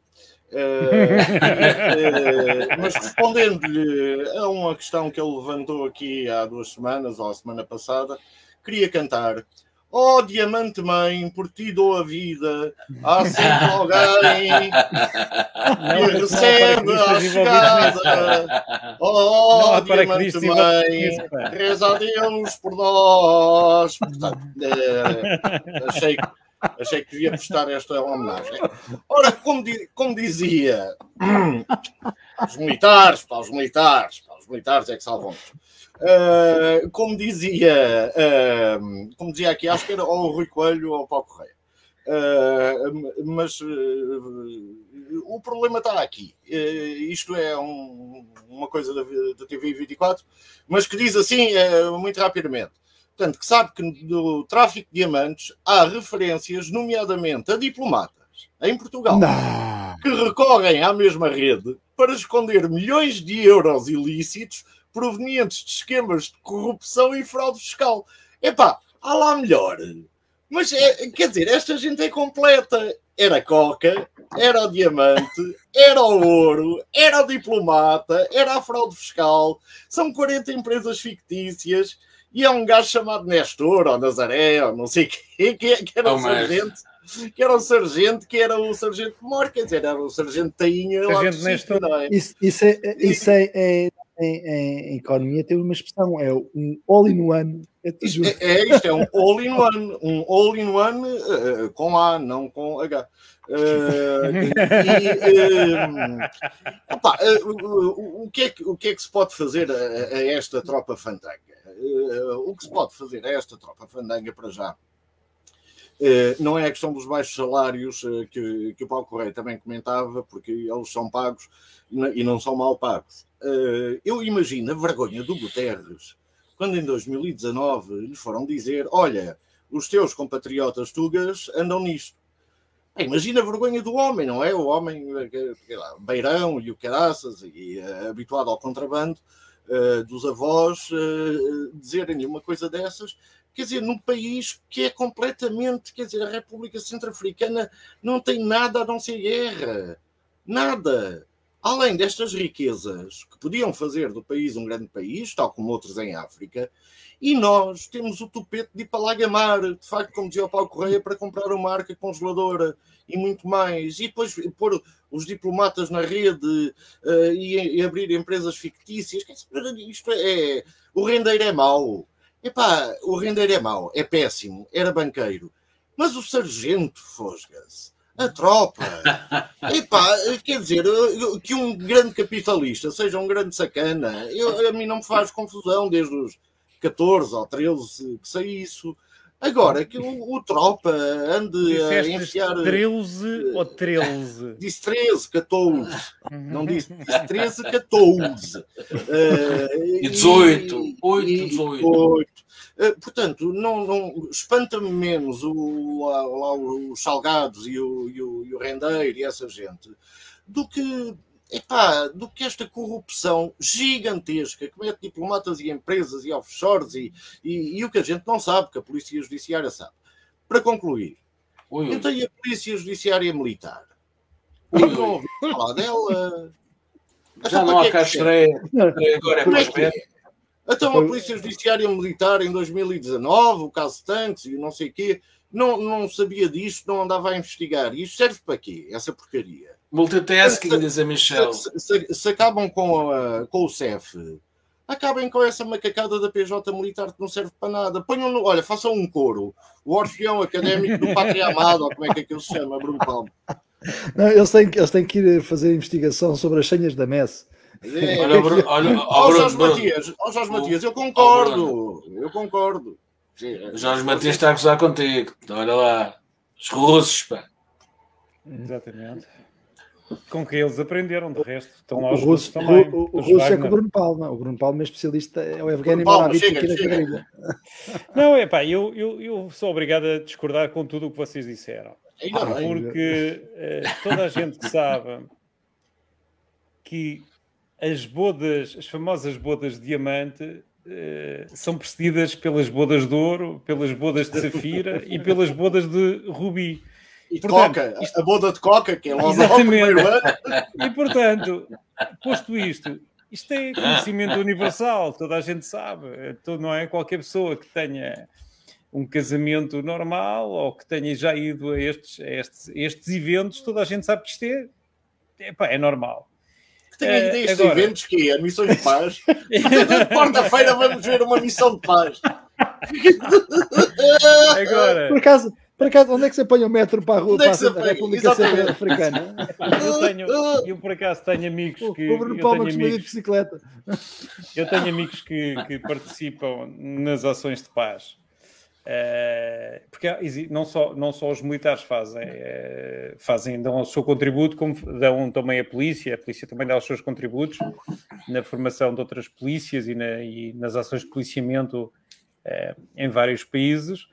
Uh, <laughs> mas respondendo-lhe a uma questão que ele levantou aqui há duas semanas, ou a semana passada, queria cantar. Oh, diamante mãe, por ti dou a vida. Há sempre <laughs> alguém que recebe a chegada. Oh, diamante mãe, reza a Deus por nós. Portanto, uh, achei que Achei que devia prestar esta homenagem. Ora, como, como dizia, os militares, para os militares, militares é que salvam uh, como dizia, uh, como dizia aqui, acho que era ou o Rui Coelho ou o Paulo Correia. Uh, mas o problema está aqui. isto é um, uma coisa da, da TV 24, mas que diz assim, muito rapidamente Portanto, que sabe que no tráfico de diamantes há referências, nomeadamente a diplomatas em Portugal, Não. que recorrem à mesma rede para esconder milhões de euros ilícitos provenientes de esquemas de corrupção e fraude fiscal. Epá, há lá melhor. Mas, é, quer dizer, esta gente é completa. Era coca, era o diamante, era o ouro, era o diplomata, era a fraude fiscal. São 40 empresas fictícias e é um gajo chamado Nestor, ou Nazaré, ou não sei quê, que, que era oh, um sargento, <laughs> que era um sargento, que era o sargento Mor, quer dizer, era o sargento Tainha. Sargento Nestor. Não é? Isso, isso, é, isso é, é em, em, economia tem uma expressão, é um all-in-one. É, é, é, isto, é um all-in-one, um all-in-one uh, com A, não com H. Uh, e, uh, opa, uh, o, que é que, o que é que se pode fazer a, a esta tropa fantanga? o que se pode fazer a esta tropa fandanga para já? Não é a questão dos baixos salários que, que o Paulo Correia também comentava, porque eles são pagos e não são mal pagos. eu imagino a vergonha do Guterres quando em 2019 lhe foram dizer: Olha, os teus compatriotas tugas andam nisto. Imagina a vergonha do homem, não é? O homem, lá, beirão e o caraças, e habituado ao contrabando uh, dos avós, uh, dizerem uma coisa dessas. Quer dizer, num país que é completamente, quer dizer, a República Centro-Africana não tem nada a não ser guerra. Nada. Além destas riquezas que podiam fazer do país um grande país, tal como outros em África, e nós temos o tupete de ir para lá gamar, de facto, como dizia o Paulo Correia, para comprar uma marca congeladora e muito mais. E depois pôr os diplomatas na rede uh, e, e, abrir empresas fictícias. Isto é, o rendeiro é mau. Epá, o rendeiro é mau, é péssimo, era banqueiro. Mas o sargento Fosga-se a tropa. <laughs> Epá, quer dizer, que um grande capitalista seja um grande sacana, eu, a mim não me faz confusão desde os 14 ou 13 que sei isso. Agora, que o, o tropa ande Disseste a enfiar. 13 ou 13? <laughs> Disse 13, 14. Não disse, disse 13, 14. Uh, e 18, 8, 18. 8. Uh, portanto, não, não espanta-me menos o, lá, lá, os salgados e o, e, o, e o rendeiro e essa gente do que epá, do que esta corrupção gigantesca que mete diplomatas e empresas e offshores e, e, e, o que a gente não sabe, que a Polícia Judiciária sabe. Para concluir, ui, ui. eu tenho a Polícia Judiciária Militar. Não ouvi falar dela. Já então, não há é cá estreia. Agora é é Então a Polícia Judiciária Militar em 2019, o caso Tanques e não sei o quê, não, não sabia disto, não andava a investigar. E isto serve para quê? Essa porcaria. Multitasking, diz a Michelle. Se, se, se, acabam com, a, com o CEF, acabem com essa macacada da PJ militar que não serve para nada. Ponham no, olha, façam um coro. O Orfeão Académico do Pátria Amado, ou como é que aquilo se chama, Bruno Palmo. Não, eles, têm, eles têm que ir fazer investigação sobre as senhas da MES. É, olha, Bruno, olha, <laughs> ó, Jorge Matias, ó, Jorge Matias, eu concordo, eu concordo. Jorge Matias está a gozar contigo, olha lá, os russos, pá. Exatamente. Com que eles aprenderam, de resto, estão lá os russos também. O, o, o russo é com o Bruno Palma. O Bruno Palma é especialista, é o Evgeny Moravich aqui na quadrilha. <laughs> Não, é pá, eu, eu, eu sou obrigado a discordar com tudo o que vocês disseram. Porque uh, toda a gente sabe que as bodas, as famosas bodas de diamante, uh, são precedidas pelas bodas de ouro, pelas bodas de safira e pelas bodas de rubi. E portanto, Coca, isto... a boda de Coca, que é logo Exatamente. E portanto, posto isto, isto é conhecimento universal, toda a gente sabe, não é qualquer pessoa que tenha um casamento normal ou que tenha já ido a estes, a estes, a estes eventos, toda a gente sabe que isto é, é, pá, é normal. Que tenha ido a estes agora... eventos que é missões de paz. <laughs> Quarta-feira vamos ver uma missão de paz. <laughs> Agora, por acaso, por acaso, onde é que você põe o metro para a rua, é para a República Centro-Africana? Eu, tenho, eu, por acaso, tenho amigos que. O Bruno Palma costuma ir de bicicleta. Eu tenho amigos que, que participam nas ações de paz. Uh, porque não só, não só os militares fazem, uh, fazem, dão o seu contributo, como dão também a polícia, a polícia também dá os seus contributos na formação de outras polícias e, na, e nas ações de policiamento uh, em vários países.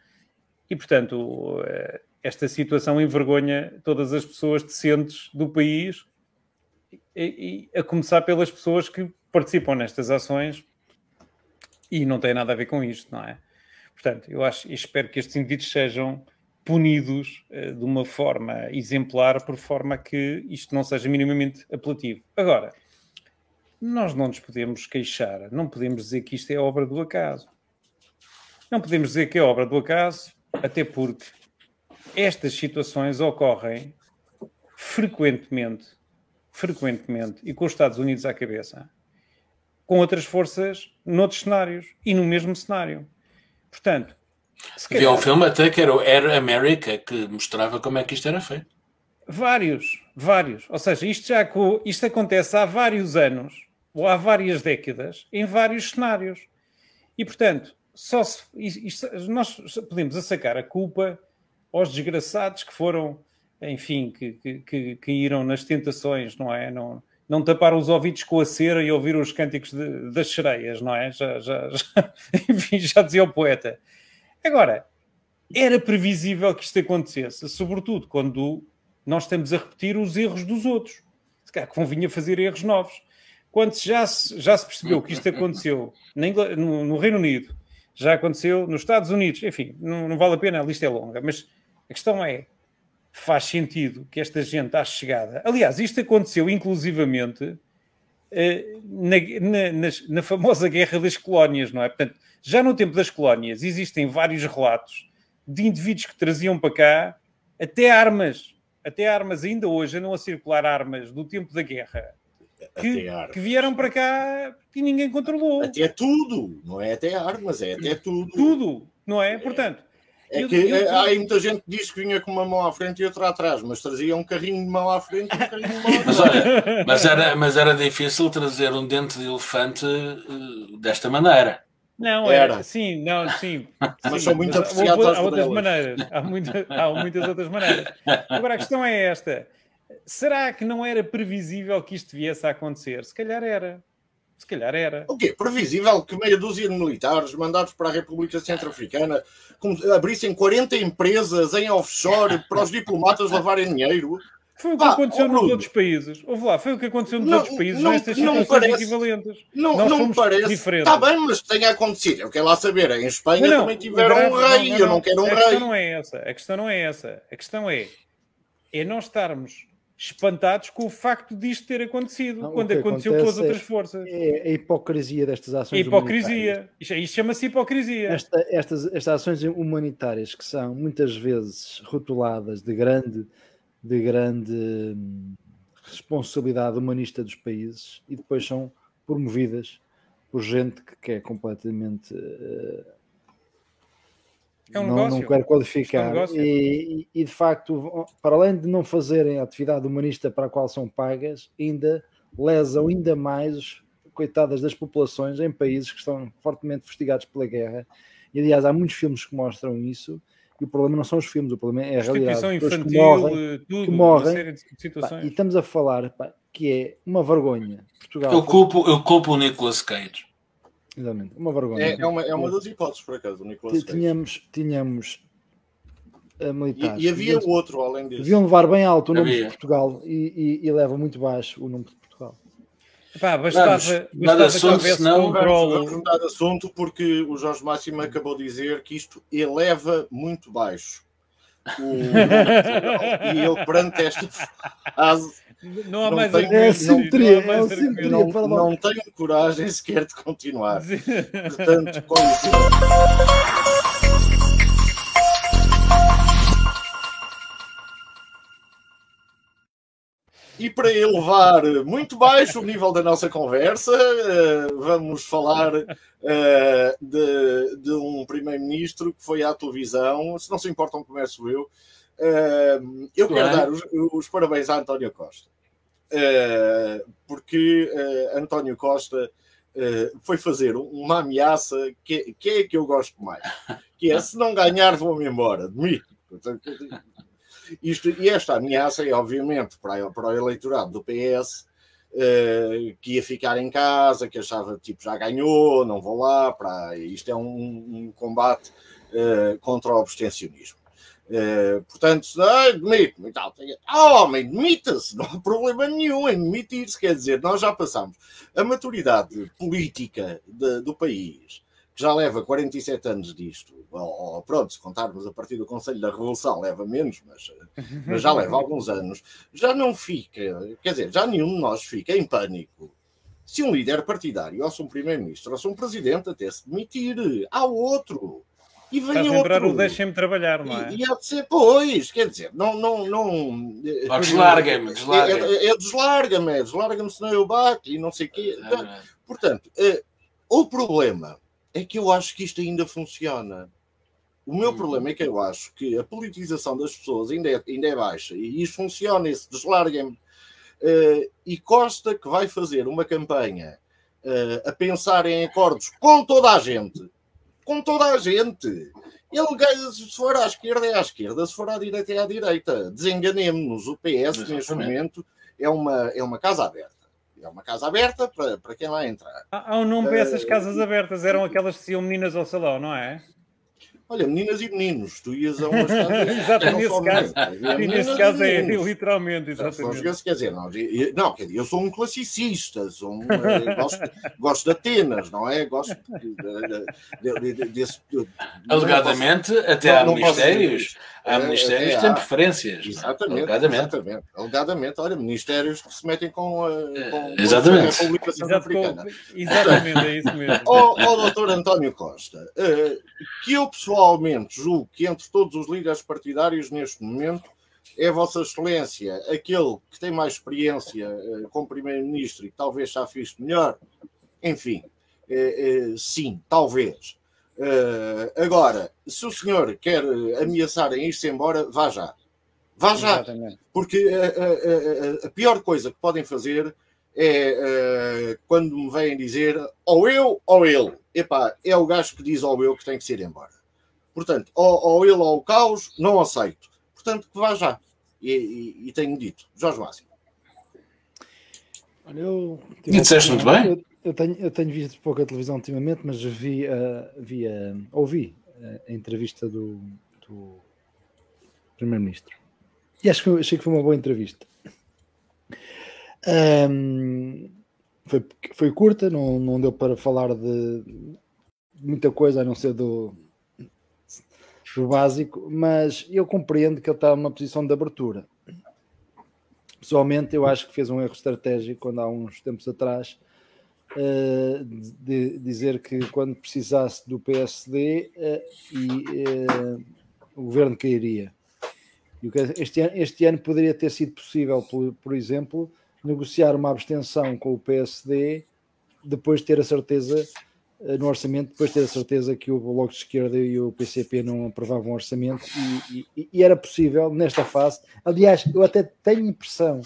E, portanto, eh, esta situação envergonha todas as pessoas decentes do país, e, a começar pelas pessoas que participam nestas ações e não tem nada a ver com isto, não é? Portanto, eu acho e espero que estes indivíduos sejam punidos uh, de uma forma exemplar, por forma que isto não seja minimamente apelativo. Agora, nós não nos podemos queixar, não podemos dizer que isto é obra do acaso. Não podemos dizer que é obra do acaso até porque estas situações ocorrem frequentemente, frequentemente, e com os Estados Unidos à cabeça, com outras forças noutros cenários e no mesmo cenário. Portanto, se calhar, Havia um filme até que era o Air America que mostrava como é que isto era feito. Vários, vários. Ou seja, isto já isto acontece há vários anos ou há várias décadas em vários cenários. E portanto, só se, isto, nós podemos assacar a culpa aos desgraçados que foram, enfim, que, que, que caíram nas tentações, não é? Não, não taparam os ouvidos com a cera e ouviram os cânticos de, das sereias, não é? Já, já, já, <laughs> enfim, já dizia o poeta. Agora, era previsível que isto acontecesse, sobretudo quando nós estamos a repetir os erros dos outros. Se calhar convinha fazer erros novos. Quando já se, já se percebeu que isto aconteceu no, no Reino Unido, já aconteceu nos Estados Unidos, enfim, não, não, vale a pena, a lista é longa, mas a questão é: faz sentido que esta gente à chegada. Aliás, isto aconteceu inclusivamente eh, na, na, na, famosa Guerra das Colónias, não é? Portanto, já no tempo das colónias existem vários relatos de indivíduos que traziam para cá até armas, até armas, ainda hoje andam a circular armas do tempo da guerra que, que, vieram para cá que ninguém controlou. Até tudo, não é até armas, é até tudo. Tudo, não é? Portanto, é eu, que eu, eu, há muita gente que diz que vinha com uma mão à frente e outra atrás, mas trazia um carrinho de mão à frente e um carrinho de mão <laughs> atrás. Mas, olha, mas, era, mas era difícil trazer um dente de elefante uh, desta maneira. Não, era. era. Sim, não, sim. <laughs> Mas sim, são muito apreciados há, há outras maneiras. Há, muita, há muitas outras maneiras. <laughs> Agora, a questão é esta. Será que não era previsível que isto viesse a acontecer? Se calhar era. Se calhar era. O quê? Previsível que meia dúzia de militares mandados para a República Centro-Africana abrissem 40 empresas em offshore <laughs> para os diplomatas lavarem dinheiro? Foi o que ah, aconteceu oh, nos outros países. Houve lá, foi o que aconteceu nos não, outros países não, nestas situações parece, equivalentes. Não, Nós não parece. Diferentes. Está bem, mas tenha acontecido. Eu quero lá saber. Em Espanha não, também tiveram um rei. eu não quero um a rei. A questão não é essa. A questão não é essa. A questão é, é nós estarmos espantados com o facto disto ter acontecido, não, quando aconteceu com as outras forças. É a hipocrisia destas ações. A hipocrisia. Isto, isto chama-se hipocrisia. Esta, estas, estas ações humanitárias que são muitas vezes rotuladas de grande, de grande hum, responsabilidade humanista dos países e depois são promovidas por gente que, que é completamente uh, é um não, negócio. não quero qualificar. É um e, e, de facto, para além de não fazerem a atividade humanista para a qual são pagas, ainda lesam ainda mais coitadas das populações em países que estão fortemente investigados pela guerra. E aliás, há muitos filmes que mostram isso. E o problema não são os filmes, o problema é a realidade. Infantil, que morrem, tudo, que morrem. Pá, e estamos a falar pá, que é uma vergonha. Portugal, eu culpo, eu culpo o Nicolas Cage. Exatamente, uma vergonha. É, é, uma, é uma das hipóteses, por acaso, o Nicolas Tínhamos, tínhamos militares. E, e havia tínhamos, outro, além disso. Deviam levar bem alto o nome havia. de Portugal e, e, e, leva muito baixo o nome de Portugal. Pá, bastava, vamos, bastava assunto, senão, controle. Vamos, vamos mudar de assunto porque o Jorge Máximo acabou de dizer que isto eleva muito baixo. O, <laughs> e ele perante esta <laughs> fase não há mais tenho, é simetria, não, é simetria, não, não tenho coragem sequer de continuar. Portanto, <laughs> com E para elevar muito baixo o nível da nossa conversa, eh, vamos falar eh, de, de um primeiro-ministro que foi à televisão. Se não se importam, começo eu. Eh, eu quero dar os, os parabéns a António Costa. Porque António Costa foi fazer uma ameaça que, que é que eu gosto mais. Que é, se não ganhar, vou-me embora de mim. <laughs> Isto, e esta ameaça é, obviamente, para, para o eleitorado do PS, uh, que ia ficar em casa, que achava tipo já ganhou, não vou lá. Para, isto é um, um combate uh, contra o abstencionismo. Uh, portanto, demite-me e tal. Ah, homem, demita-se, não há problema nenhum em demitir-se. Quer dizer, nós já passamos a maturidade política de, do país que já leva 47 anos disto, ou, pronto, se contarmos a partir do Conselho da Revolução, leva menos, mas, mas já leva alguns anos, já não fica, quer dizer, já nenhum de nós fica em pânico. Se um líder partidário, ou se um primeiro-ministro, ou se um presidente até se demitir, há outro. E vem Estás outro. o deixem-me trabalhar, não é? E, e há de ser, pois, quer dizer, não. não, não deslarga-me, deslarga-me. É, é, é deslarga-me, deslarga-me, senão eu bato e não sei o quê. É, Portanto, é, o problema é que eu acho que isto ainda funciona. O meu uhum. problema é que eu acho que a politização das pessoas ainda é, ainda é baixa e isto funciona, esse deslarguem-me. Uh, e Costa que vai fazer uma campanha uh, a pensar em acordos com toda a gente, com toda a gente. Ele, se for à esquerda, é à esquerda, se for à direita, é à direita. Desenganemos-nos. O PS, Exatamente. neste momento, é uma, é uma casa aberta. É uma casa aberta para, para quem lá entrar. Há, há um nome para essas casas abertas, eram aquelas que se iam meninas ao salão, não é? Olha, meninas e meninos, tu ias a uma Exato, nesse caso, e nesse caso é literalmente, exatamente. Quer dizer, não, não, quer dizer, eu sou um classicista, sou um, eh, gosto, gosto de Atenas, não é? Gosto de, de, de, desse. Alegadamente, até há ministérios, há é, ministérios que têm preferências. Exatamente, alegadamente. exatamente. Alegadamente, olha, ministérios que se metem com, eh, com, exatamente. com a República Centro-Africana. Exatamente, é isso mesmo. Ó <laughs> oh, oh, doutor António Costa, uh, que eu pessoal pessoalmente julgo que entre todos os líderes partidários neste momento é Vossa Excelência aquele que tem mais experiência uh, como Primeiro-Ministro e que talvez já fez melhor. Enfim, uh, uh, sim, talvez. Agora, se o senhor quer ameaçar em ir-se embora, vá já. Vá já. Exatamente. Porque a, a, a, pior coisa que podem fazer é quando me vêm dizer ou eu ou ele. Epá, é o gajo que diz ou eu que tem que ser embora. Portanto, ou, ou ele ou o caos, não aceito. Portanto, que vá já. E, e, e tenho dito. Jorge Máximo. Olha, eu, e disseste muito bem. Eu, tenho, eu tenho visto pouca televisão ultimamente, mas vi, uh, vi uh, ouvi uh, a entrevista do, do Primeiro-Ministro. E acho que achei que foi uma boa entrevista. Um, foi, foi curta, não, não deu para falar de muita coisa a não ser do, do básico, mas eu compreendo que ele está numa posição de abertura. Pessoalmente, eu acho que fez um erro estratégico quando há uns tempos atrás uh, de dizer que quando precisasse do PSD uh, eh, e uh, o governo cairia. Este ano, este ano poderia ter sido possível, por, por exemplo, negociar uma abstenção com o PSD depois de ter a certeza eh, no orçamento, depois de ter a certeza que o Bloco de Esquerda e o PCP não aprovavam o orçamento e, e, e, era possível nesta fase. Aliás, eu até tenho impressão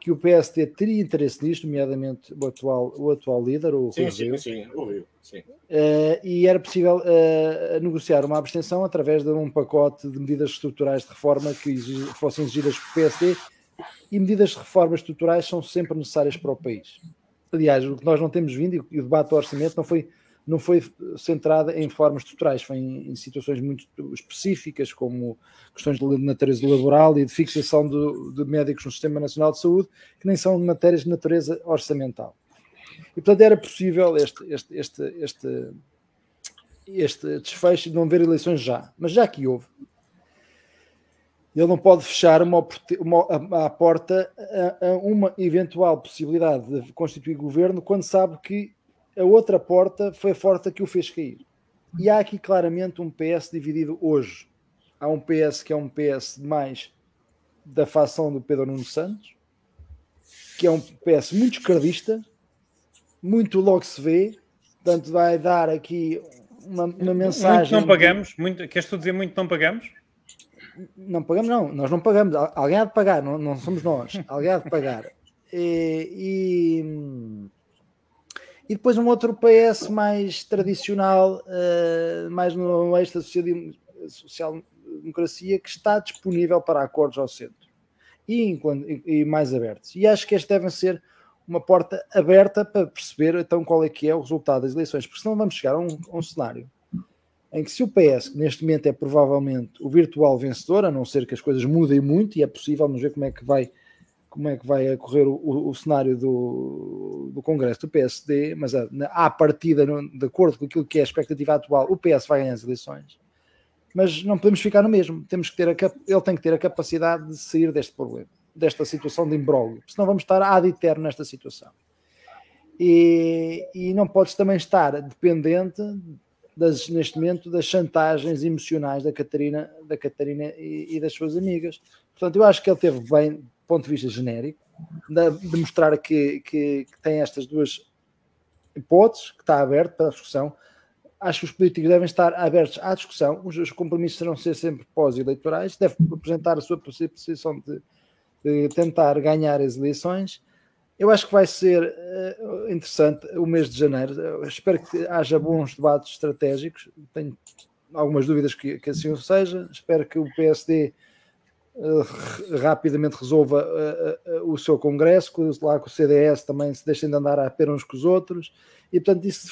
que o PSD teria interesse nisto, nomeadamente o atual, o atual líder, o sim, Rui sim, sim, o Rio, sim. Uh, e era possível uh, negociar uma abstenção através de um pacote de medidas estruturais de reforma que exig, fossem exigidas pelo PSD e medidas de reforma estruturais são sempre necessárias para o país. Aliás, o que nós não temos vindo e o debate do orçamento não foi não foi centrada em formas estruturais, foi em, em, situações muito específicas, como questões de natureza laboral e de fixação de, de, médicos no Sistema Nacional de Saúde, que nem são matérias de natureza orçamental. E, portanto, era possível este, este, este, este, este desfecho de não haver eleições já, mas já que houve, ele não pode fechar uma, uma, a, a porta a, a uma eventual possibilidade de constituir governo quando sabe que a outra porta foi a porta que o fez cair. E há aqui claramente um PS dividido hoje. Há um PS que é um PS mais da facção do Pedro Nuno Santos, que é um PS muito esquerdista, muito logo se vê, portanto vai dar aqui uma, uma mensagem. Muito não pagamos, muito, queres tu dizer muito não pagamos? Não pagamos, não, nós não pagamos, alguém há de pagar, não, não somos nós, alguém há de pagar. <laughs> E, e e depois um outro PS mais tradicional, uh, mais no eixo da social-democracia, que está disponível para acordos ao centro e, e, mais abertos. E acho que este devem ser uma porta aberta para perceber então qual é que é o resultado das eleições, porque senão vamos chegar a um, a um cenário em que se o PS, que neste momento é provavelmente o virtual vencedor, a não ser que as coisas mudem muito, e é possível, vamos ver como é que vai como é que vai ocorrer o, o, cenário do, do Congresso do PSD, mas a, à partida, no, de acordo com aquilo que é a expectativa atual, o PS vai ganhar as eleições. Mas não podemos ficar no mesmo. Temos que ter a, ele tem que ter a capacidade de sair deste problema, desta situação de imbróglio, senão vamos estar ad eterno nesta situação. E, e não podes também estar dependente das, neste momento das chantagens emocionais da Catarina, da Catarina e, e das suas amigas. Portanto, eu acho que ele teve bem ponto de vista genérico, de mostrar que, que, que tem estas duas hipóteses, que está aberto para a discussão. Acho que os políticos devem estar abertos à discussão, os, compromissos serão ser sempre pós-eleitorais, deve apresentar a sua posição de, de, tentar ganhar as eleições. Eu acho que vai ser uh, interessante o mês de janeiro. Eu espero que haja bons debates estratégicos. Tenho algumas dúvidas que, que assim seja. Espero que o PSD eh, rapidamente resolva uh, uh, o seu congresso, lá com o CDS também se deixem de andar a pera uns com os outros, e portanto isso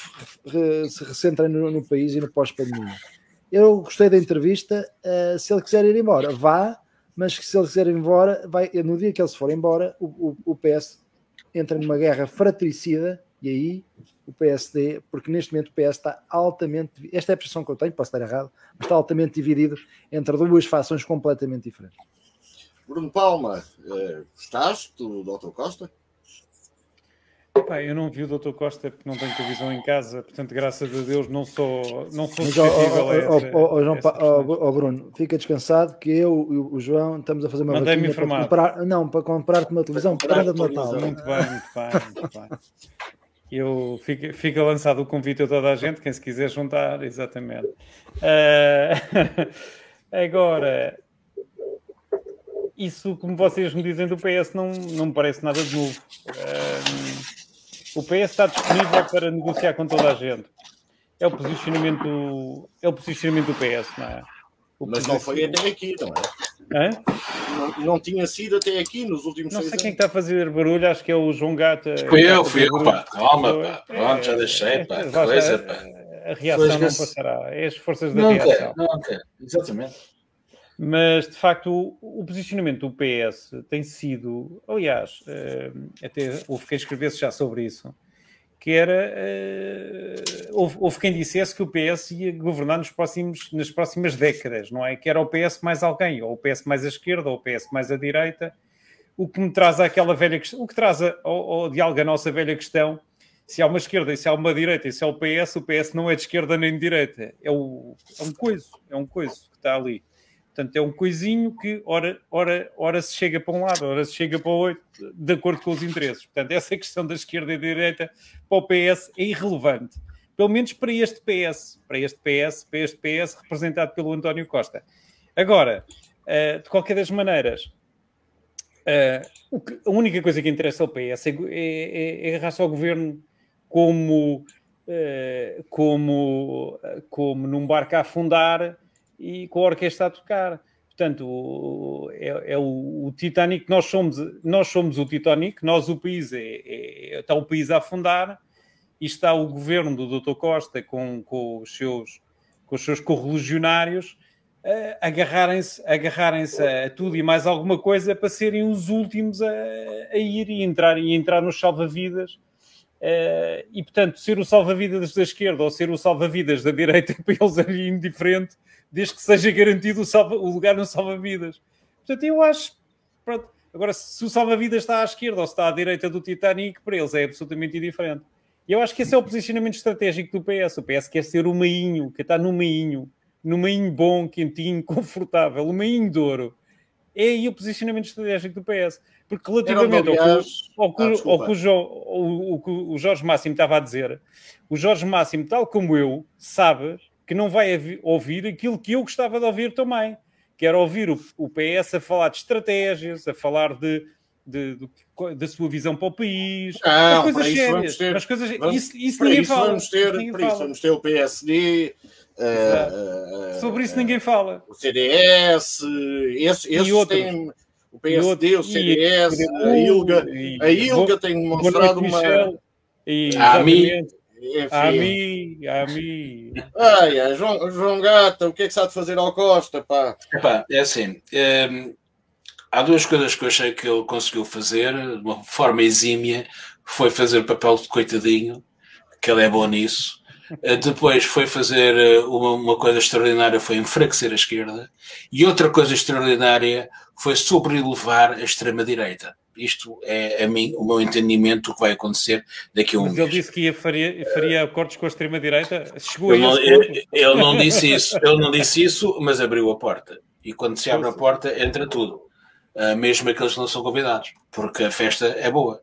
se recentra no, no país e no pós-pandemia. eu gostei da entrevista. Se ele quiser ir embora, vá, mas se ele quiser ir embora, vai, no dia que ele se for embora, o, o, o PS entra numa guerra fratricida e aí o PSD, porque neste momento o PS está altamente, esta é a percepção que eu tenho, posso estar errado, mas está altamente dividido entre duas fações completamente diferentes. Bruno Palma, eh, gostaste do Dr. Costa? Epá, eu não vi o Dr. Costa porque não tenho televisão em casa, portanto, graças a Deus, não sou, não sou suscetível a essa, Bruno, fica descansado que eu e o João estamos a fazer uma vaquinha para comprar, não, para comprar-te uma televisão para de Natal. Muito bem, muito bem, muito bem. Eu fica, fica lançado o convite a toda a gente, quem se quiser juntar, exatamente. Uh, <laughs> agora, isso, como vocês me dizem do PS, não, não me parece nada de novo. Uh, o PS está disponível para negociar com toda a gente. É o posicionamento, é o posicionamento do PS, não é? O Mas não foi até aqui, não é? Hã? Não, não tinha sido até aqui nos últimos Não sei quem é está a fazer barulho, acho que é o João Gata. Fui eu, fui eu, pá. Calma, pá. Pronto, já deixei, pá. É, coisa, pá. A reação não passará. É as forças da não reação. Quer, não quer, exatamente. Mas, de facto, o, o, posicionamento do PS tem sido, aliás, uh, até houve quem escrevesse já sobre isso, que era, uh, houve, houve, quem dissesse que o PS ia governar nos próximos, nas próximas décadas, não é? Que era o PS mais alguém, ou o PS mais à esquerda, ou o PS mais à direita, o que me traz àquela velha questão, o que traz ao, diálogo a nossa velha questão, se há uma esquerda e se há uma direita e se há o PS, o PS não é de esquerda nem de direita, é, o, é um coiso, é um coiso que está ali. Portanto, é um coisinho que ora, ora, ora se chega para um lado, ora se chega para o outro, de acordo com os interesses. Portanto, essa questão da esquerda e da direita para o PS é irrelevante. Pelo menos para este PS, para este PS, para este PS representado pelo António Costa. Agora, uh, de qualquer das maneiras, que, a única coisa que interessa ao PS é, é, é, é agarrar-se ao governo como, uh, como, como num barco a afundar e com a orquestra a tocar. Portanto, é, é o, o, Titanic, nós somos, nós somos o Titanic, nós o país, é, é, está o país a afundar e está o governo do Dr. Costa com, com os seus com os seus correligionários agarrarem-se agarrarem a tudo e mais alguma coisa para serem os últimos a, a ir e entrar, e entrar nos salva-vidas uh, e portanto ser o salva-vidas da esquerda ou ser o salva-vidas da direita <laughs> para eles é indiferente desde que seja garantido o, salva, o lugar no salva-vidas. Portanto, eu acho. Pronto. Agora, se o salva-vidas está à esquerda ou se está à direita do Titanic, para eles é absolutamente indiferente. E eu acho que esse é o posicionamento estratégico do PS. O PS quer ser o meinho, que está no meinho, no meinho bom, quentinho, <laughs> confortável, o meinho de ouro. É aí o posicionamento estratégico do PS. Porque relativamente ao, ao, que, ah, ao, que o, o, o, o Jorge Máximo estava a dizer, o Jorge Máximo, tal como eu, sabe que não vai ouvir aquilo que eu gostava de ouvir também, que era ouvir o, o PS a falar de estratégias, a falar de, de, de, da sua visão para o país, não, coisas sérias. Ter, coisas, vamos, isso, isso ninguém isso fala. Vamos ter, isso fala. isso vamos ter o PSD. Uh, uh, Sobre isso ninguém fala. O CDS, esse, esses têm o PSD, o CDS, e, a ILGA. E, a ILGA tem demonstrado uma. E, a mim, a mim, a mim. Ai, João, João Gata, o que é que sabe fazer ao Costa, pá? Epá, é assim, hum, há duas coisas que eu achei que ele conseguiu fazer de uma forma exímia. Foi fazer o papel de coitadinho, que ele é bom nisso. Eh, depois foi fazer eh, uma, uma, coisa extraordinária, foi enfraquecer a esquerda. E outra coisa extraordinária foi sobrelevar a extrema-direita. Isto é a mim, o meu entendimento do que vai acontecer daqui a um Mas mês. ele disse que ia, faria, faria acordos com a extrema-direita? Chegou ele, não, ele, ele não disse isso, ele não disse isso, mas abriu a porta. E quando se abre a porta, entra tudo. Uh, mesmo aqueles que não são convidados, porque a festa é boa.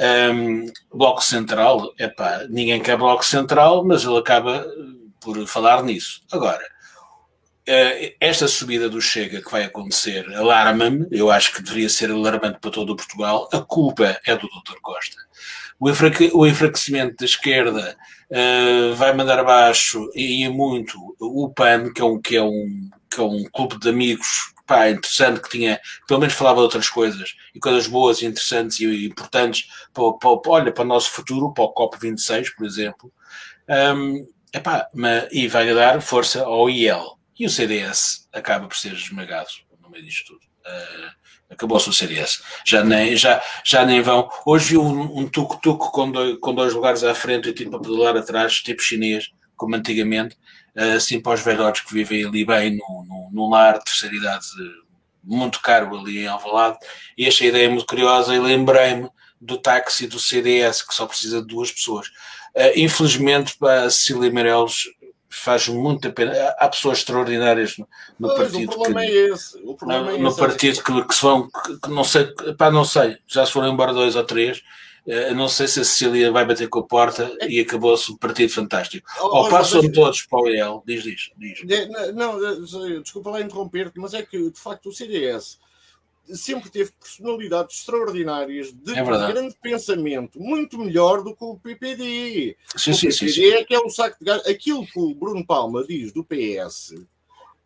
Um, bloco Central, epá, ninguém quer Bloco Central, mas ele acaba por falar nisso. Agora, esta subida do Chega que vai acontecer alarma-me, eu acho que deveria ser alarmante para todo o Portugal, a culpa é do Dr. Costa. O, enfraque, o enfraquecimento da esquerda uh, vai mandar abaixo e, e muito o PAN, que é um, que é um, que é um clube de amigos pá, interessante, que tinha, pelo menos falava de outras coisas, e coisas boas, interessantes e importantes para, para, olha, para o nosso futuro, para o COP26, por exemplo. Um, Epá, mas, e vai dar força ao IEL. E o CDS acaba por ser esmagado no meio disto tudo. Uh, Acabou-se o CDS. Já nem, já, já nem vão. Hoje vi um, um tuk-tuk com, com dois lugares à frente e tipo a pedalar atrás, tipo chinês, como antigamente, assim para os velhotes que vivem ali bem no, no, no lar, terceira idade, muito caro ali em Alvalade. E achei a ideia muito curiosa e lembrei-me do táxi do CDS, que só precisa de duas pessoas. Uh, infelizmente, para a Cecília Meirelles faz muita pena. Há pessoas extraordinárias no, no Pois, partido. o problema que, é esse. O problema no, é no esse. partido que, que se vão, que, que não sei, pá, não sei, já se foram embora dois ou três. eh, não sei se a Cecília vai bater com a porta e acabou-se o partido fantástico. Oh, Ou passam mas- todos para o EL, diz, diz, diz. De- Não, não, desculpa lá interromper-te, mas é que de facto o CDS sempre teve personalidades extraordinárias de É grande pensamento, muito melhor do que o PPD. Sim, o sim, PPD sim. sim. é que é um saco de gás. Aquilo que o Bruno Palma diz do PS,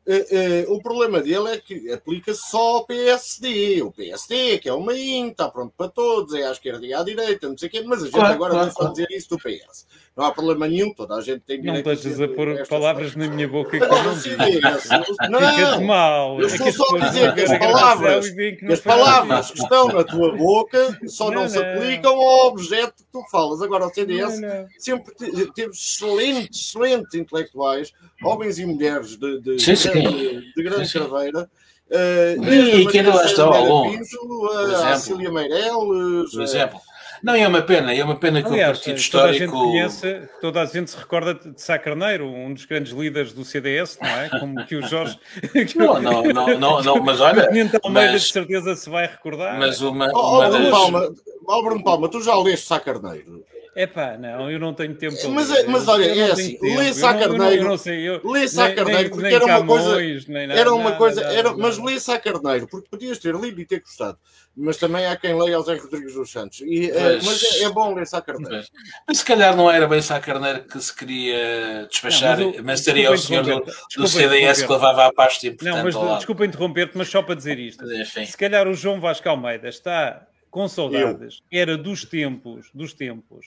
eh, eh, o problema dele é que aplica só ao PSD. O PSD, que é uma IN, está pronto para todos, é à esquerda e à direita, não sei o quê, mas a gente Claro, agora claro, só a dizer isso do PS. Não há problema nenhum, toda a gente tem Não direito deixes a dizer pôr palavras coisas. na minha boca que não o disse. CDS, Fica-te não, mal. Eu É estou as só a dizer que as a palavras- e que que não as palavras que estão na tua boca só não, Não, se não. aplicam ao objeto que tu falas. Agora, o CDS Não, não. sempre te- teve excelentes, excelentes intelectuais, homens e mulheres de, de, Sim, de sim. grande, de grande Sim, sim. carreira. Uh, E desde a que ainda lá Maria estão Célia alguns, Pinto, a. Cecília Meireles, Por exemplo. Não, é uma pena, é uma pena que Aliás, o partido toda a gente histórico. conhece, toda a gente se recorda de Sá Carneiro, um dos grandes líderes do CDS, não é? Como que o Jorge. <laughs> Não, o- não, não, não, não, mas o olha, <laughs> Tenente Almeida mas- de certeza se vai recordar. mas uma, Oh, oh, uma Bruno das. Palma, oh, Bruno Palma, tu já leste Sá Carneiro? Epá, não, eu não tenho tempo para Mas ler. é- mas Eu- olha, eu é assim, lê Eu Sá eu Carneiro- Eu não sei, eu, Lê Sá nem- Carneiro, nem- porque nem era uma coisa- Camões, nem nada, Era uma nada, coisa, nada, era, nada. mas lê Sá Carneiro, porque podias ter lido e ter gostado. Mas também há quem leia ao Zé Rodrigues dos Santos. E, eh, Mas- mas é, é bom ler Sá Carneiro. Mas se calhar não era bem Sá Carneiro que se queria despachar, Não, mas mas, seria o senhor do, do CDS que levava a pasta importante Não, mas ao lado. desculpa interromper-te, mas só para dizer isto. Mas, Enfim, Se calhar o João Vasco Almeida está com saudades, era dos tempos, dos tempos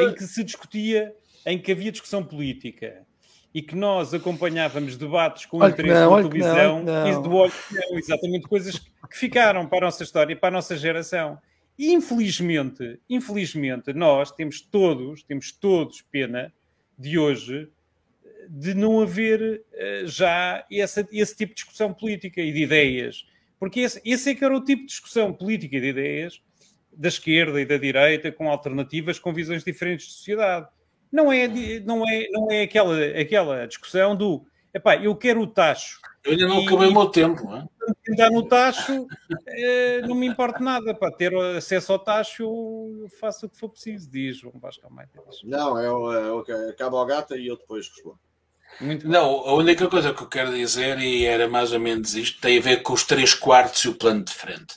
em que se discutia, em que havia discussão política e que nós acompanhávamos debates com Olha interesse não, na não, televisão não. e do olho não, exatamente coisas que ficaram para a nossa história e para a nossa geração. E infelizmente, infelizmente, nós temos todos, temos todos pena de hoje de não haver eh, já essa, esse tipo de discussão política e de ideias. Porque esse, esse é que era o tipo de discussão política e de ideias da esquerda e da direita, com alternativas, com visões diferentes de sociedade. Não é, não é, não é aquela, aquela discussão do epá, eu quero o tacho. eu ainda não acabei o meu tempo. não é? No tacho, eh, não me importa nada. Para ter acesso ao tacho, eu faço o que for preciso, diz João Vasco Almeida. Não, é o, é acaba ao gata e eu depois respondo. Muito Não, a única coisa que eu quero dizer, e era mais ou menos isto, tem a ver com os 3 quartos e o plano de frente.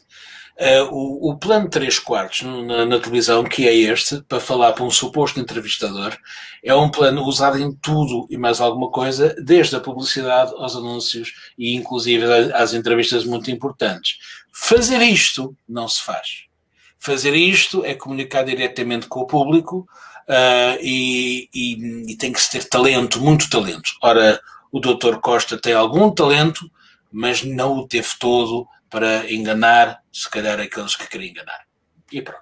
Eh, o, o plano de 3 quartos na, na televisão, que é este, para falar para um suposto entrevistador, é um plano usado em tudo e mais alguma coisa, desde a publicidade aos anúncios e inclusive às entrevistas muito importantes. Fazer isto não se faz. Fazer isto é comunicar diretamente com o público ah, e, e- e tem que se ter talento, muito talento. Ora, o Dr. Costa tem algum talento, mas não o teve todo para enganar, se calhar, aqueles que queriam enganar. E pronto.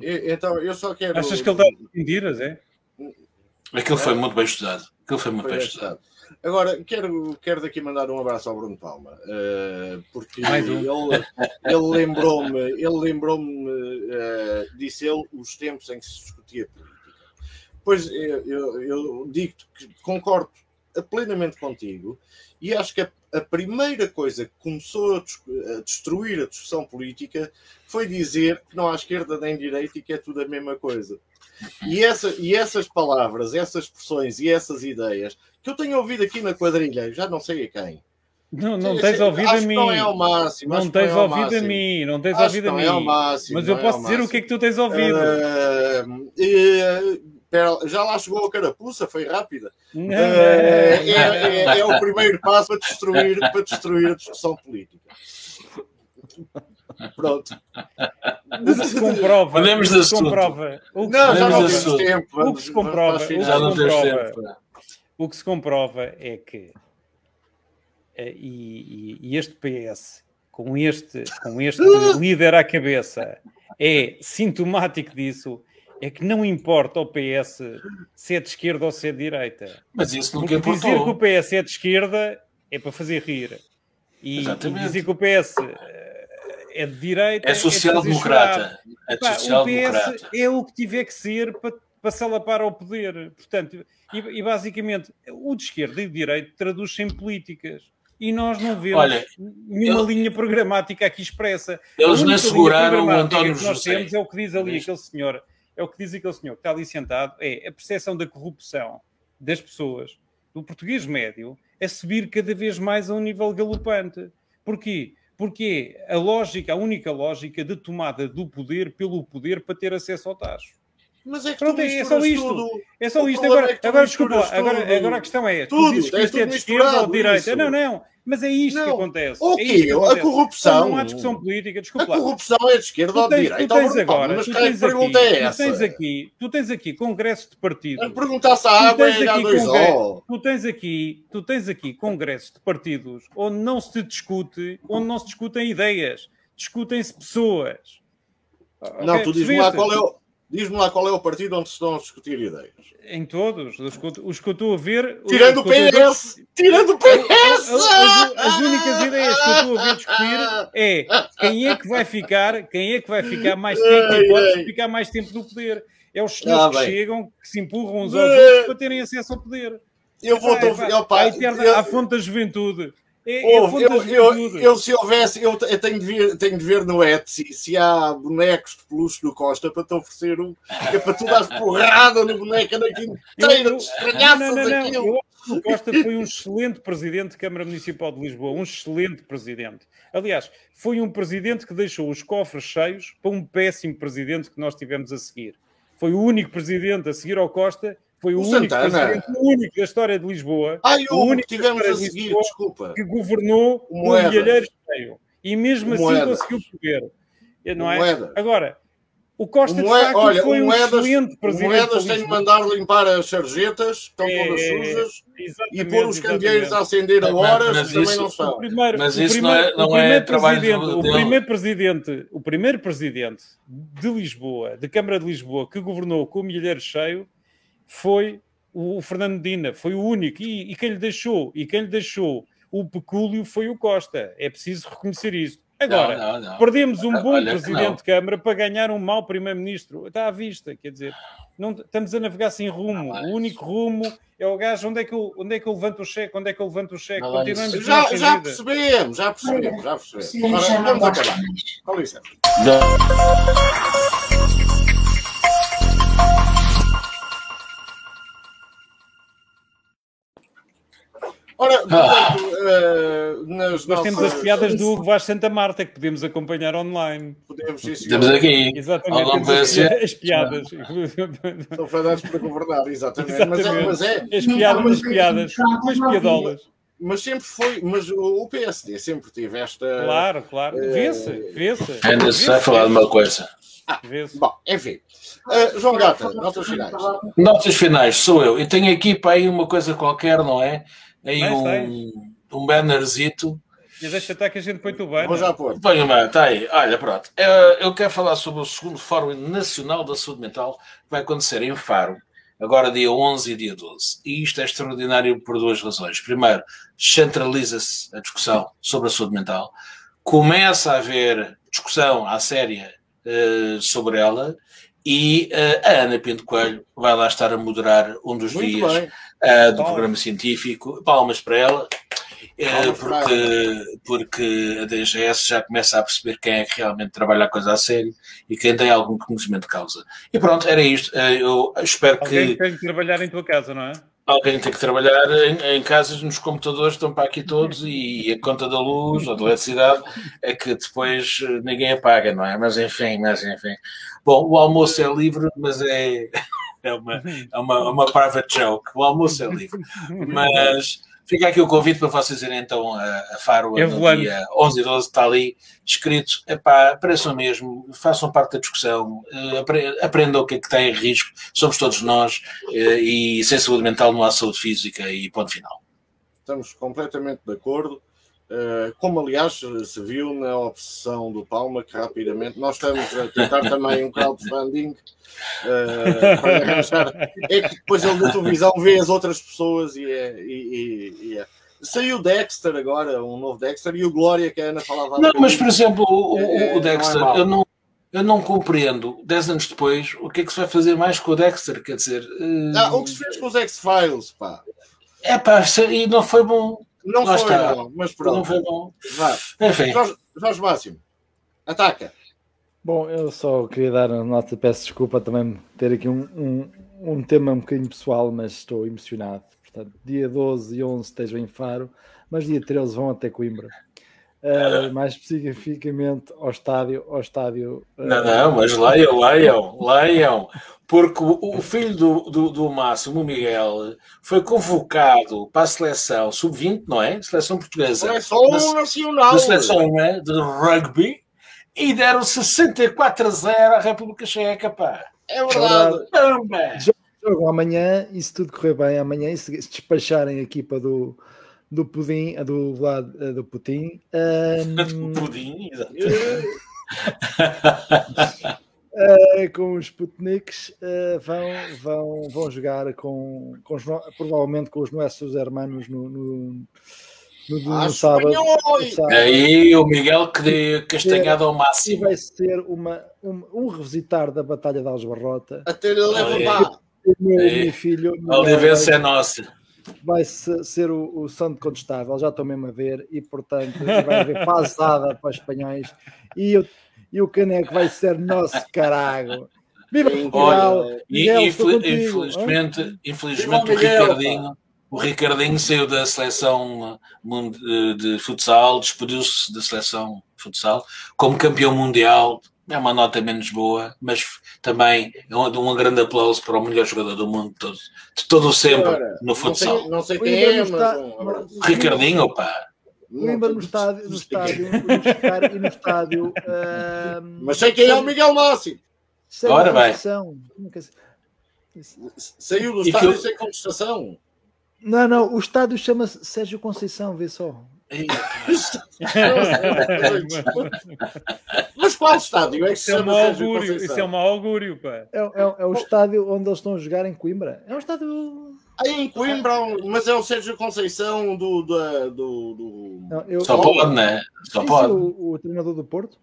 Então, eu só quero. Achas que ele dá mentiras, é? Aquilo foi muito bem estudado. Aquilo foi muito Foi bem bem estudado. Agora, quero, quero daqui mandar um abraço ao Bruno Palma, eh, porque Mais um. ele, ele lembrou-me, ele lembrou-me, eh, disse ele, os tempos em que se discutia política. Pois eu, eu, eu digo-te que concordo plenamente contigo e acho que a, a primeira coisa que começou a, a destruir a discussão política foi dizer que não há esquerda nem direita e que é tudo a mesma coisa. E, essa, e essas palavras, essas expressões e essas ideias que eu tenho ouvido aqui na quadrilha, já não sei a quem. Não, não tens ouvido a mim. Não é ao máximo. Não que não tens é ouvido a mim. Não tens Acho ouvido a é ao mim. máximo, Mas eu é posso dizer o que é que tu tens ouvido. Eh, pera, já lá chegou a carapuça, foi rápida. Eh, não, é, não. é- é o primeiro passo para destruir, para destruir a discussão política. Pronto. o que se comprova, Podemos o que se comprova, o que Não, se já não temos tempo. O que se comprova, o que tens comprova. tempo. pá. o que se comprova é que eh, e, e- e este PS com este, com este <laughs> líder à cabeça é sintomático disso é que não importa ao PS se é de esquerda ou se é de direita Mas isso nunca porque dizer que o importou. PS é de esquerda é para fazer rir e, e dizer que o PS eh, é de direita É fazer social-democrata. chorar. É Pá, o social-democrata. PS é o que tiver que ser para, para se alapar ao poder. Portanto, e, e basicamente, o de esquerda e de direita traduz-se em políticas. E nós não vemos Olha, nenhuma eu- linha programática aqui expressa. Eles única seguraram o António que nós José. temos é o que diz ali Viste? aquele senhor, é o que diz aquele senhor que está ali sentado, é a percepção da corrupção das pessoas, do português médio, a subir cada vez mais a um nível galopante. Porquê? Porque é a lógica, a única lógica de tomada do poder pelo poder para ter acesso ao tacho. Mas é que Pronto, tu é só isto. tudo. É só O isto. problema Agora, é tu agora desculpa, agora, agora a questão é: tu Tudo, dizes que é isto é tudo de esquerda ou de direita. isso. Não, não, mas é isto que Não. acontece. O É quê? que A acontece. corrupção. Não há discussão política, A desculpa. lá. corrupção é de esquerda ou Tu de direita. tu tens agora, mas tu que tens aqui, pergunta é tu essa? tens aqui, tu tens aqui congressos de partidos. Perguntar-se à Tu água tens é aqui H2O. congre- Tu tens aqui, tu tens aqui congressos de partidos onde não se discute, onde não se discutem ideias, discutem-se pessoas. Não, Ok, tu diz-me lá qual é o. Diz-me lá qual é o partido onde se estão a discutir ideias. Em todos, os que, eu- os que eu estou a ver. Tirando o a ver- PS! Tirando o PS! As, as- as únicas ideias que eu estou a ver discutir é quem é que vai ficar, quem é que vai ficar mais tempo, quem pode ficar mais tempo no poder. É os senhores Ah, que chegam, que se empurram uns aos outros para terem acesso ao poder. Eu vou. Vai. Opa, à, eterna, eu- à fonte da juventude. É, é Ouve, eu, eu, eu, se houvesse, eu, eu tenho, de ver, tenho de ver no Etsy se há bonecos de peluche do Costa para te oferecer um, é para tu dar porrada no boneco não, não, não, aquilo. O Costa foi um excelente presidente de Câmara Municipal de Lisboa, um excelente presidente. Aliás, foi um presidente que deixou os cofres cheios para um péssimo presidente que nós tivemos a seguir. Foi o único presidente a seguir ao Costa, foi o, O único Santana. o único da história de Lisboa Ai, o o único que tivemos que a seguir, Lisboa- desculpa. que governou O Moedas. milheiro cheio. E mesmo O assim Moedas. conseguiu poder. Não é? Moedas. Agora, o Costa O de Moe- facto olha, foi um Moedas, excelente presidente. Moedas tem de mandar limpar as sarjetas, estão É, todas é, sujas, e pôr os candeeiros a acender a Mas- horas, mas que também isso- não O são. primeiro, Mas o isso não primeiro- é- não o é trabalho do- o primeiro presidente, o primeiro presidente de Lisboa, de Câmara de Lisboa, que governou com o milheiro cheio, foi o, Fernando Medina, foi o único. E, e quem lhe deixou, e quem lhe deixou o pecúlio foi o Costa. É preciso reconhecer isso. Agora, Não, não, não. perdemos um bom Olha presidente de Câmara para ganhar um mau primeiro-ministro. Está à vista, quer dizer, não, estamos a navegar sem rumo. Ah, O único rumo é o gajo onde é que eu, onde é que eu levanto o cheque, onde é que eu levanto o cheque. Continuamos Já, já percebemos, já percebemos, já percebemos. Sim, Ora, já vamos acabar. Com licença. Ora, Ah. portanto, eh, nas Nós temos nossas- as piadas do Hugo Vaz Santa Marta que podemos acompanhar online. Podemos, sim, senhor. Temos aqui. Exatamente, temos as, as piadas. São fadados para governar, exatamente. Mas, é, Exatamente. mas é, As piadas, as piadas, as piadolas. mas sempre foi, mas o PSD sempre teve esta. Claro, claro. Vê-se, vê-se. Ainda se vai falar de uma coisa. Vê-se. Bom, enfim. Eh, João Gata, notas finais. Notas finais, sou eu. E tenho aqui para aí uma coisa qualquer, não é? Aí um, um bannerzito. E deixa estar que a gente põe-te o bem. Vou já pôr. Põe uma, está aí. Olha, pronto. Eu, eu quero falar sobre o segundo Fórum Nacional da Saúde Mental que vai acontecer em Faro, agora dia 11 e dia 12. E isto é extraordinário por duas razões. Primeiro, centraliza-se a discussão sobre a saúde mental. Começa a haver discussão à séria eh, sobre ela e eh, a Ana Pinto Coelho vai lá estar a moderar um dos Muito dias bem. Uh, do Palmas. programa científico. Palmas para ela, para porque, porque a DGS já começa a perceber quem é que realmente trabalha a coisa a sério e quem tem algum conhecimento de causa. E pronto, era isto. Eu espero Alguém que tem que trabalhar em tua casa, não é? alguém tem que trabalhar em, em casas, nos computadores, estão para aqui todos e a conta da luz ou da eletricidade é que depois uh, ninguém apaga, não é? Mas enfim, mas enfim. Bom, o almoço é livre, mas é, é, uma, é uma, uma private joke. O almoço é livre. Mas Fica aqui o convite para vocês irem então a, a Faro É no volante. dia 11 e 12, está ali escrito. Epá, apareçam mesmo, façam parte da discussão, eh, apre- aprendam o que é que está em risco, somos todos nós, eh, e sem saúde mental não há saúde física e ponto final. Estamos completamente de acordo. Uh, como aliás se viu na obsessão do Palma, que rapidamente nós estamos a tentar também um crowdfunding uh, para arranjar. É que depois ele na televisão vê as outras pessoas e é. E, e- e é. Saiu o Dexter agora, um novo Dexter, e o Glória que a Ana falava. Não, mas por exemplo, o, É, o Dexter, não é eu, não, eu não compreendo, 10 anos depois, o que é que se vai fazer mais com o Dexter, quer dizer... eh, Ah, o que se fez com os X-Files, pá. É pá, e não foi bom, Não Lá foi, está. não, mas não pronto. foi bom. Vá. Enfim, Jorge, Jorge Máximo, ataca. Bom, eu só queria dar uma nota, peço desculpa também ter aqui um, um, um tema um bocadinho pessoal, mas estou emocionado. Portanto, dia 12 e 11 estejam em Faro, mas dia 13 vão até Coimbra. Uh, mais especificamente ao estádio, ao estádio uh, Não, não, mas leiam, leiam, leiam. Porque o, filho do, do, do Máximo, o Miguel, foi convocado para a seleção sub-20, não é? Seleção portuguesa. É só Da- nacional. Da seleção é? de rugby. E deram 64 a 0 à República Checa, pá. É verdade. Caramba! jogo amanhã e se tudo correr bem amanhã e se se despacharem a equipa do, do Pudim, do Vlad, do Putin, um, Pudim, exato. <laughs> eh, com os Sputniks eh, vão, vão, vão jogar com, com os no- provavelmente com os nossos hermanos no, no, no, no Ah, sábado. no espanhóis! sábado. Aí o Miguel que dê castanhada ao E máximo. vai ser uma, um, um revisitar da Batalha de Algebarrota. Até lhe leva. O meu, meu filho A Olivença é nossa. Vai se- ser o, o santo contestável, já estou mesmo a ver, e portanto vai haver pasada para os espanhóis e, o- e o caneco vai ser nosso carago. Viva Portugal! E, Miguel, e infel- contigo, infelizmente, infelizmente Viva o Miguel, Ricardinho, o Ricardinho saiu da seleção de, de futsal, despediu-se da seleção de futsal como campeão mundial. É uma nota menos boa, mas também é um, um grande aplauso para o melhor jogador do mundo todo, de todo o sempre Ora, no Não futsal. sei, não sei quem é, não mas está- um. Ricardinho, opa! Não no estádio, no não estádio, no estádio, e no estádio. ahm, Mas sei quem é o Miguel. Sérgio Ora bem. Saiu do E estádio eu- sem contestação. Não, não, o estádio chama-se Sérgio Conceição, vê só. Mas qual estádio é Isso é um augúrio, isso é um augúrio, pá. É, é- é o estádio onde eles estão a jogar em Coimbra. É um estádio. Aí em Coimbra, mas é o Sérgio Conceição do. do, do, do- Não, eu, Só pode, né? Só pode. o, o treinador do Porto.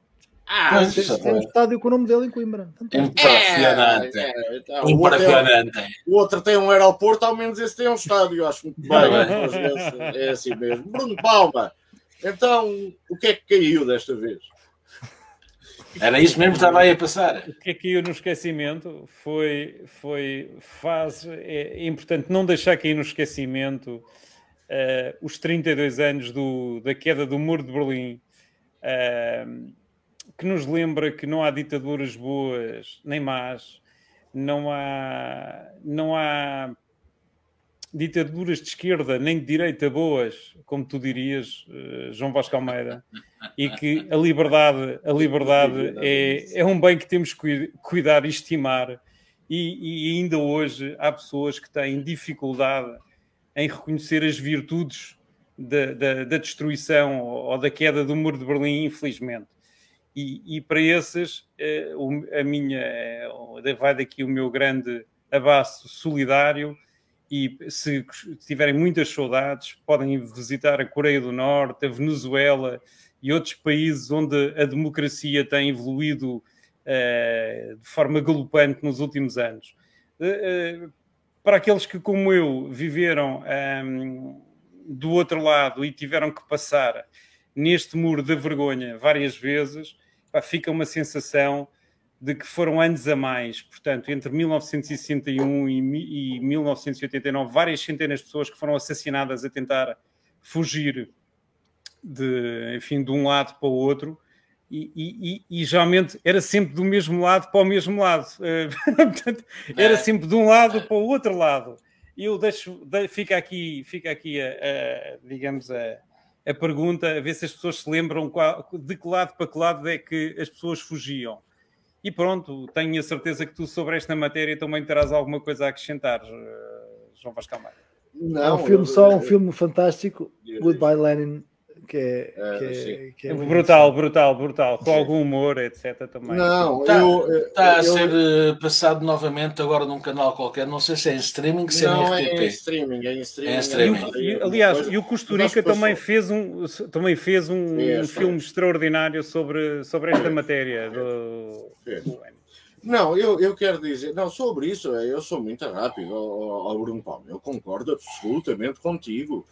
Ah, Tem, um estádio com o nome dele em Coimbra. Impressionante. É, é, o, outro é, Impressionante. o outro tem um aeroporto, ao menos esse tem um estádio, acho muito bem. Vezes É assim mesmo. Bruno Palma, então o que é que caiu desta vez? Era isso mesmo que estava aí a passar. O que é que caiu no esquecimento foi, foi faz, é importante não deixar cair no esquecimento eh, os 32 anos do, da queda do Muro de Berlim, eh, que nos lembra que não há ditaduras boas nem más, não há, não há ditaduras de esquerda nem de direita boas, como tu dirias, eh, João Vasco Almeida, e que a liberdade, a liberdade é, é um bem que temos que cui- cuidar e estimar, e, e ainda hoje há pessoas que têm dificuldade em reconhecer as virtudes da, da- da destruição ou da queda do muro de Berlim, infelizmente. E, e para esses, eh, a minha, eh, vai daqui o meu grande abraço solidário e se tiverem muitas saudades, podem visitar a Coreia do Norte, a Venezuela e outros países onde a democracia tem evoluído eh, de forma galopante nos últimos anos. Eh, eh, para aqueles que, como eu, viveram ehm, do outro lado e tiveram que passar neste muro da vergonha várias vezes, fica uma sensação de que foram anos a mais, portanto, entre 1961 e, mi- e 1989, várias centenas de pessoas que foram assassinadas a tentar fugir de, enfim, de um lado para o outro, e, e- e- e geralmente era sempre do mesmo lado para o mesmo lado, <laughs> portanto, era É. sempre de um lado para o outro lado. eu deixo, fica aqui, fica aqui a, a digamos, a, a, pergunta, a ver se as pessoas se lembram qual, de que lado para que lado é que as pessoas fugiam. E pronto, tenho a certeza que tu sobre esta matéria também terás alguma coisa a acrescentar, eh, João Vascal Não, é um filme só, um filme fantástico, Goodbye Lenin, que é, é, que é, que é brutal, brutal, brutal, com algum humor, etc. Também. Não, está, eu, está a eu, ser eu... Eh, passado novamente agora num canal qualquer, não sei se é em streaming, se não, é em RTP. É em streaming, é em streaming. É em streaming. E, aliás, e o Costurica também fez um, também fez um, é, um filme extraordinário sobre, sobre esta matéria do, do não, eu, eu quero dizer, não, sobre isso, eu sou muito rápido ao, ao Bruno Palma. Eu concordo absolutamente contigo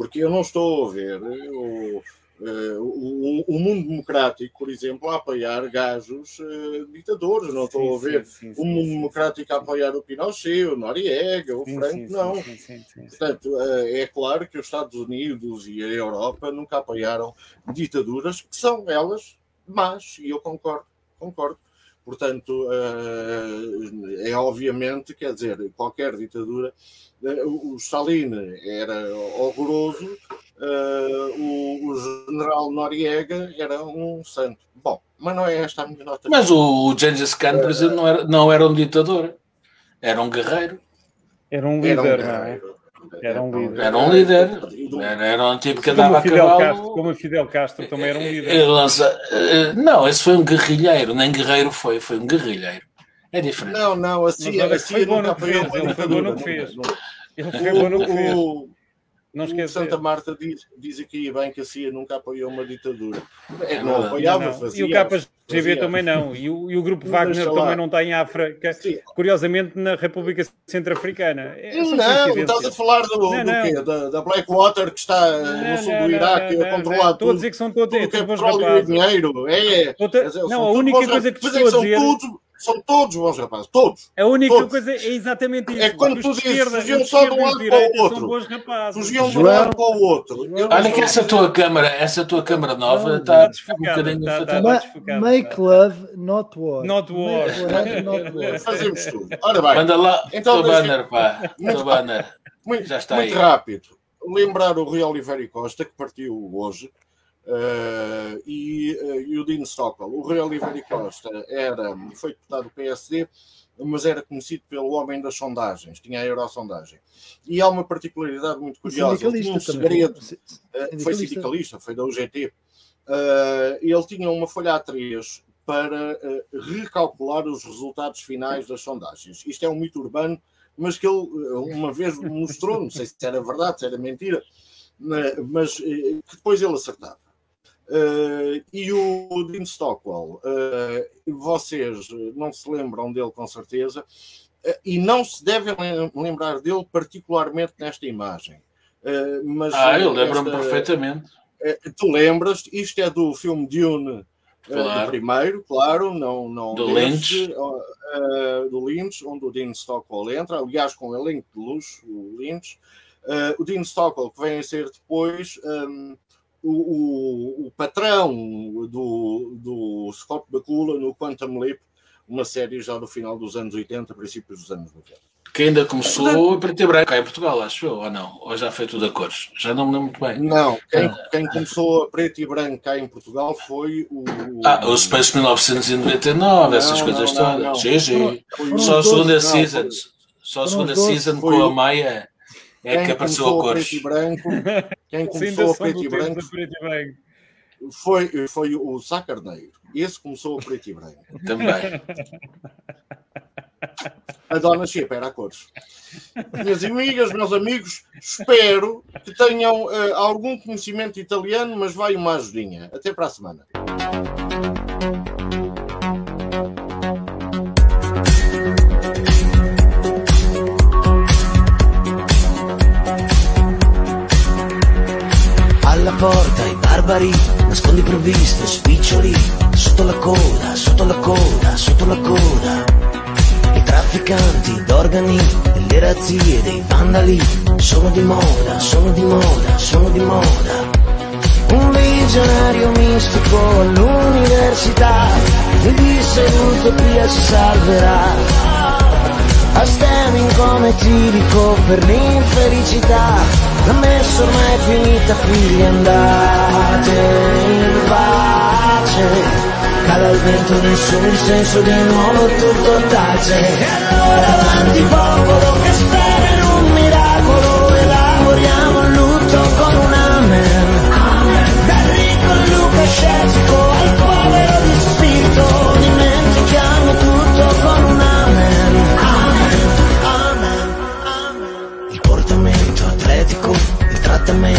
porque eu não estou a ver o, eh, o, o, mundo democrático, por exemplo, a apoiar gajos uh, ditadores. Não estou sim, a ver sim, sim, o mundo democrático a apoiar o Pinochet, o Noriega, o Franco, não. Portanto, uh, é claro que os Estados Unidos e a Europa nunca apoiaram ditaduras que são elas más, e eu concordo, concordo. Portanto, uh, é obviamente, quer dizer, qualquer ditadura o Stalin era horroroso, o, o, general Noriega era um santo. Bom, mas não é esta a minha nota. Mas o Gengis Khan, por exemplo, não era, não era um ditador, era um guerreiro. Era um líder, era um não é? Era um líder. Era um líder. Era, era um tipo que andava a cavalo. Castro, como o Fidel Castro também era um líder. Lança, não, esse foi um guerrilheiro, nem guerreiro foi, foi um guerrilheiro. É diferente. Não, não, a CIA, a CIA nunca apoiou Ele foi bom no que fez. Ele foi bom no que fez. Não esquece. Santa Marta diz, diz aqui bem que a CIA nunca apoiou uma ditadura. É, não apoiava, não, fazia. E o KGB também não. E o, e o grupo Wagner também não está em África. Sim. Curiosamente, na República Centro-Africana. É não, estás a falar do, não, do quê? Da, da, Blackwater que está no sul do Iraque a controlar tudo. Estou a dizer que são todos, tudo, é bons rapazes. dinheiro. É, não, a única coisa que te estou a dizer... São todos bons rapazes, todos. A única todos. coisa é exatamente isso. É quando tu dizes fugiam só de um lado para o outro. Fugiam de um lado para o outro. Olha que essa tua câmara, essa tua câmara nova está, está um bocadinho tá, tá, Make love, not war. Not war. Make love, not war. <laughs> Fazemos tudo. Ora bem. Manda lá então, o banner, pá. Muito, banner. Muito, Já está muito aí. rápido. Lembrar o Rui Oliveira Costa, que partiu hoje. Uh, e, uh, e, o Dean Stockwell. O Rui Oliveira Costa era, foi deputado do PSD, mas era conhecido pelo homem das sondagens, tinha a eurosondagem. E há uma particularidade muito curiosa. Ele tinha um segredo, uh, foi sindicalista, foi da UGT. ele tinha uma folha A3 para recalcular os resultados finais das sondagens. Isto é um mito urbano, mas que ele uma vez mostrou, não sei se era verdade, se era mentira, mas que depois ele acertava. Uh, e o Dean Stockwell, uh, vocês não se lembram dele com certeza, uh, e não se devem lembrar dele particularmente nesta imagem. mas ah, eu lembro-me perfeitamente. tu lembras, isto é do filme Dune, claro. do primeiro, claro, não, não do Lynch. do Lynch, onde o Dean Stockwell entra, aliás, com um elenco de luxo, o Lynch. o Dean Stockwell, que vem a ser depois. Um, o, o, o, patrão do, do Scott Bakula no Quantum Leap, uma série já no final dos anos 80, princípios dos anos 90. Que ainda começou em preto e branco em Portugal, acho eu, ou não? Ou já foi tudo a cores? Já não me lembro muito bem. Não, quem, ah. quem começou a preto e branco cá em Portugal foi o. Ah, o Space 1999, não, essas coisas não, todas. Não, sim, sim. Só a segunda season. Só a segunda season com a Maia é quem que apareceu a cores. Preto e branco, quem começou a preto e branco, preto e branco foi, foi o Sacarneiro. Esse começou a preto e branco. <laughs> Também. A Dona Chipa era a cores. Minhas amigas, meus amigos, espero que tenham uh, algum conhecimento italiano, mas vai uma ajudinha. Até para a semana. Porta i barbari, nascondi provviste, spiccioli, sotto la coda, sotto la coda, sotto la coda. I trafficanti d'organi, delle razzie, dei vandali, sono di moda, sono di moda, sono di moda. Un visionario mistico all'università mi disse l'utopia si salverà Astemi come ti dico per l'infelicità la messa ormai è finita, figli andate in pace. Cala il vento, nessun senso, di nuovo tutto tace. E allora avanti popolo che spera in un miracolo, elaboriamo il lutto con un amen. amen. Dal Luca scettico 的美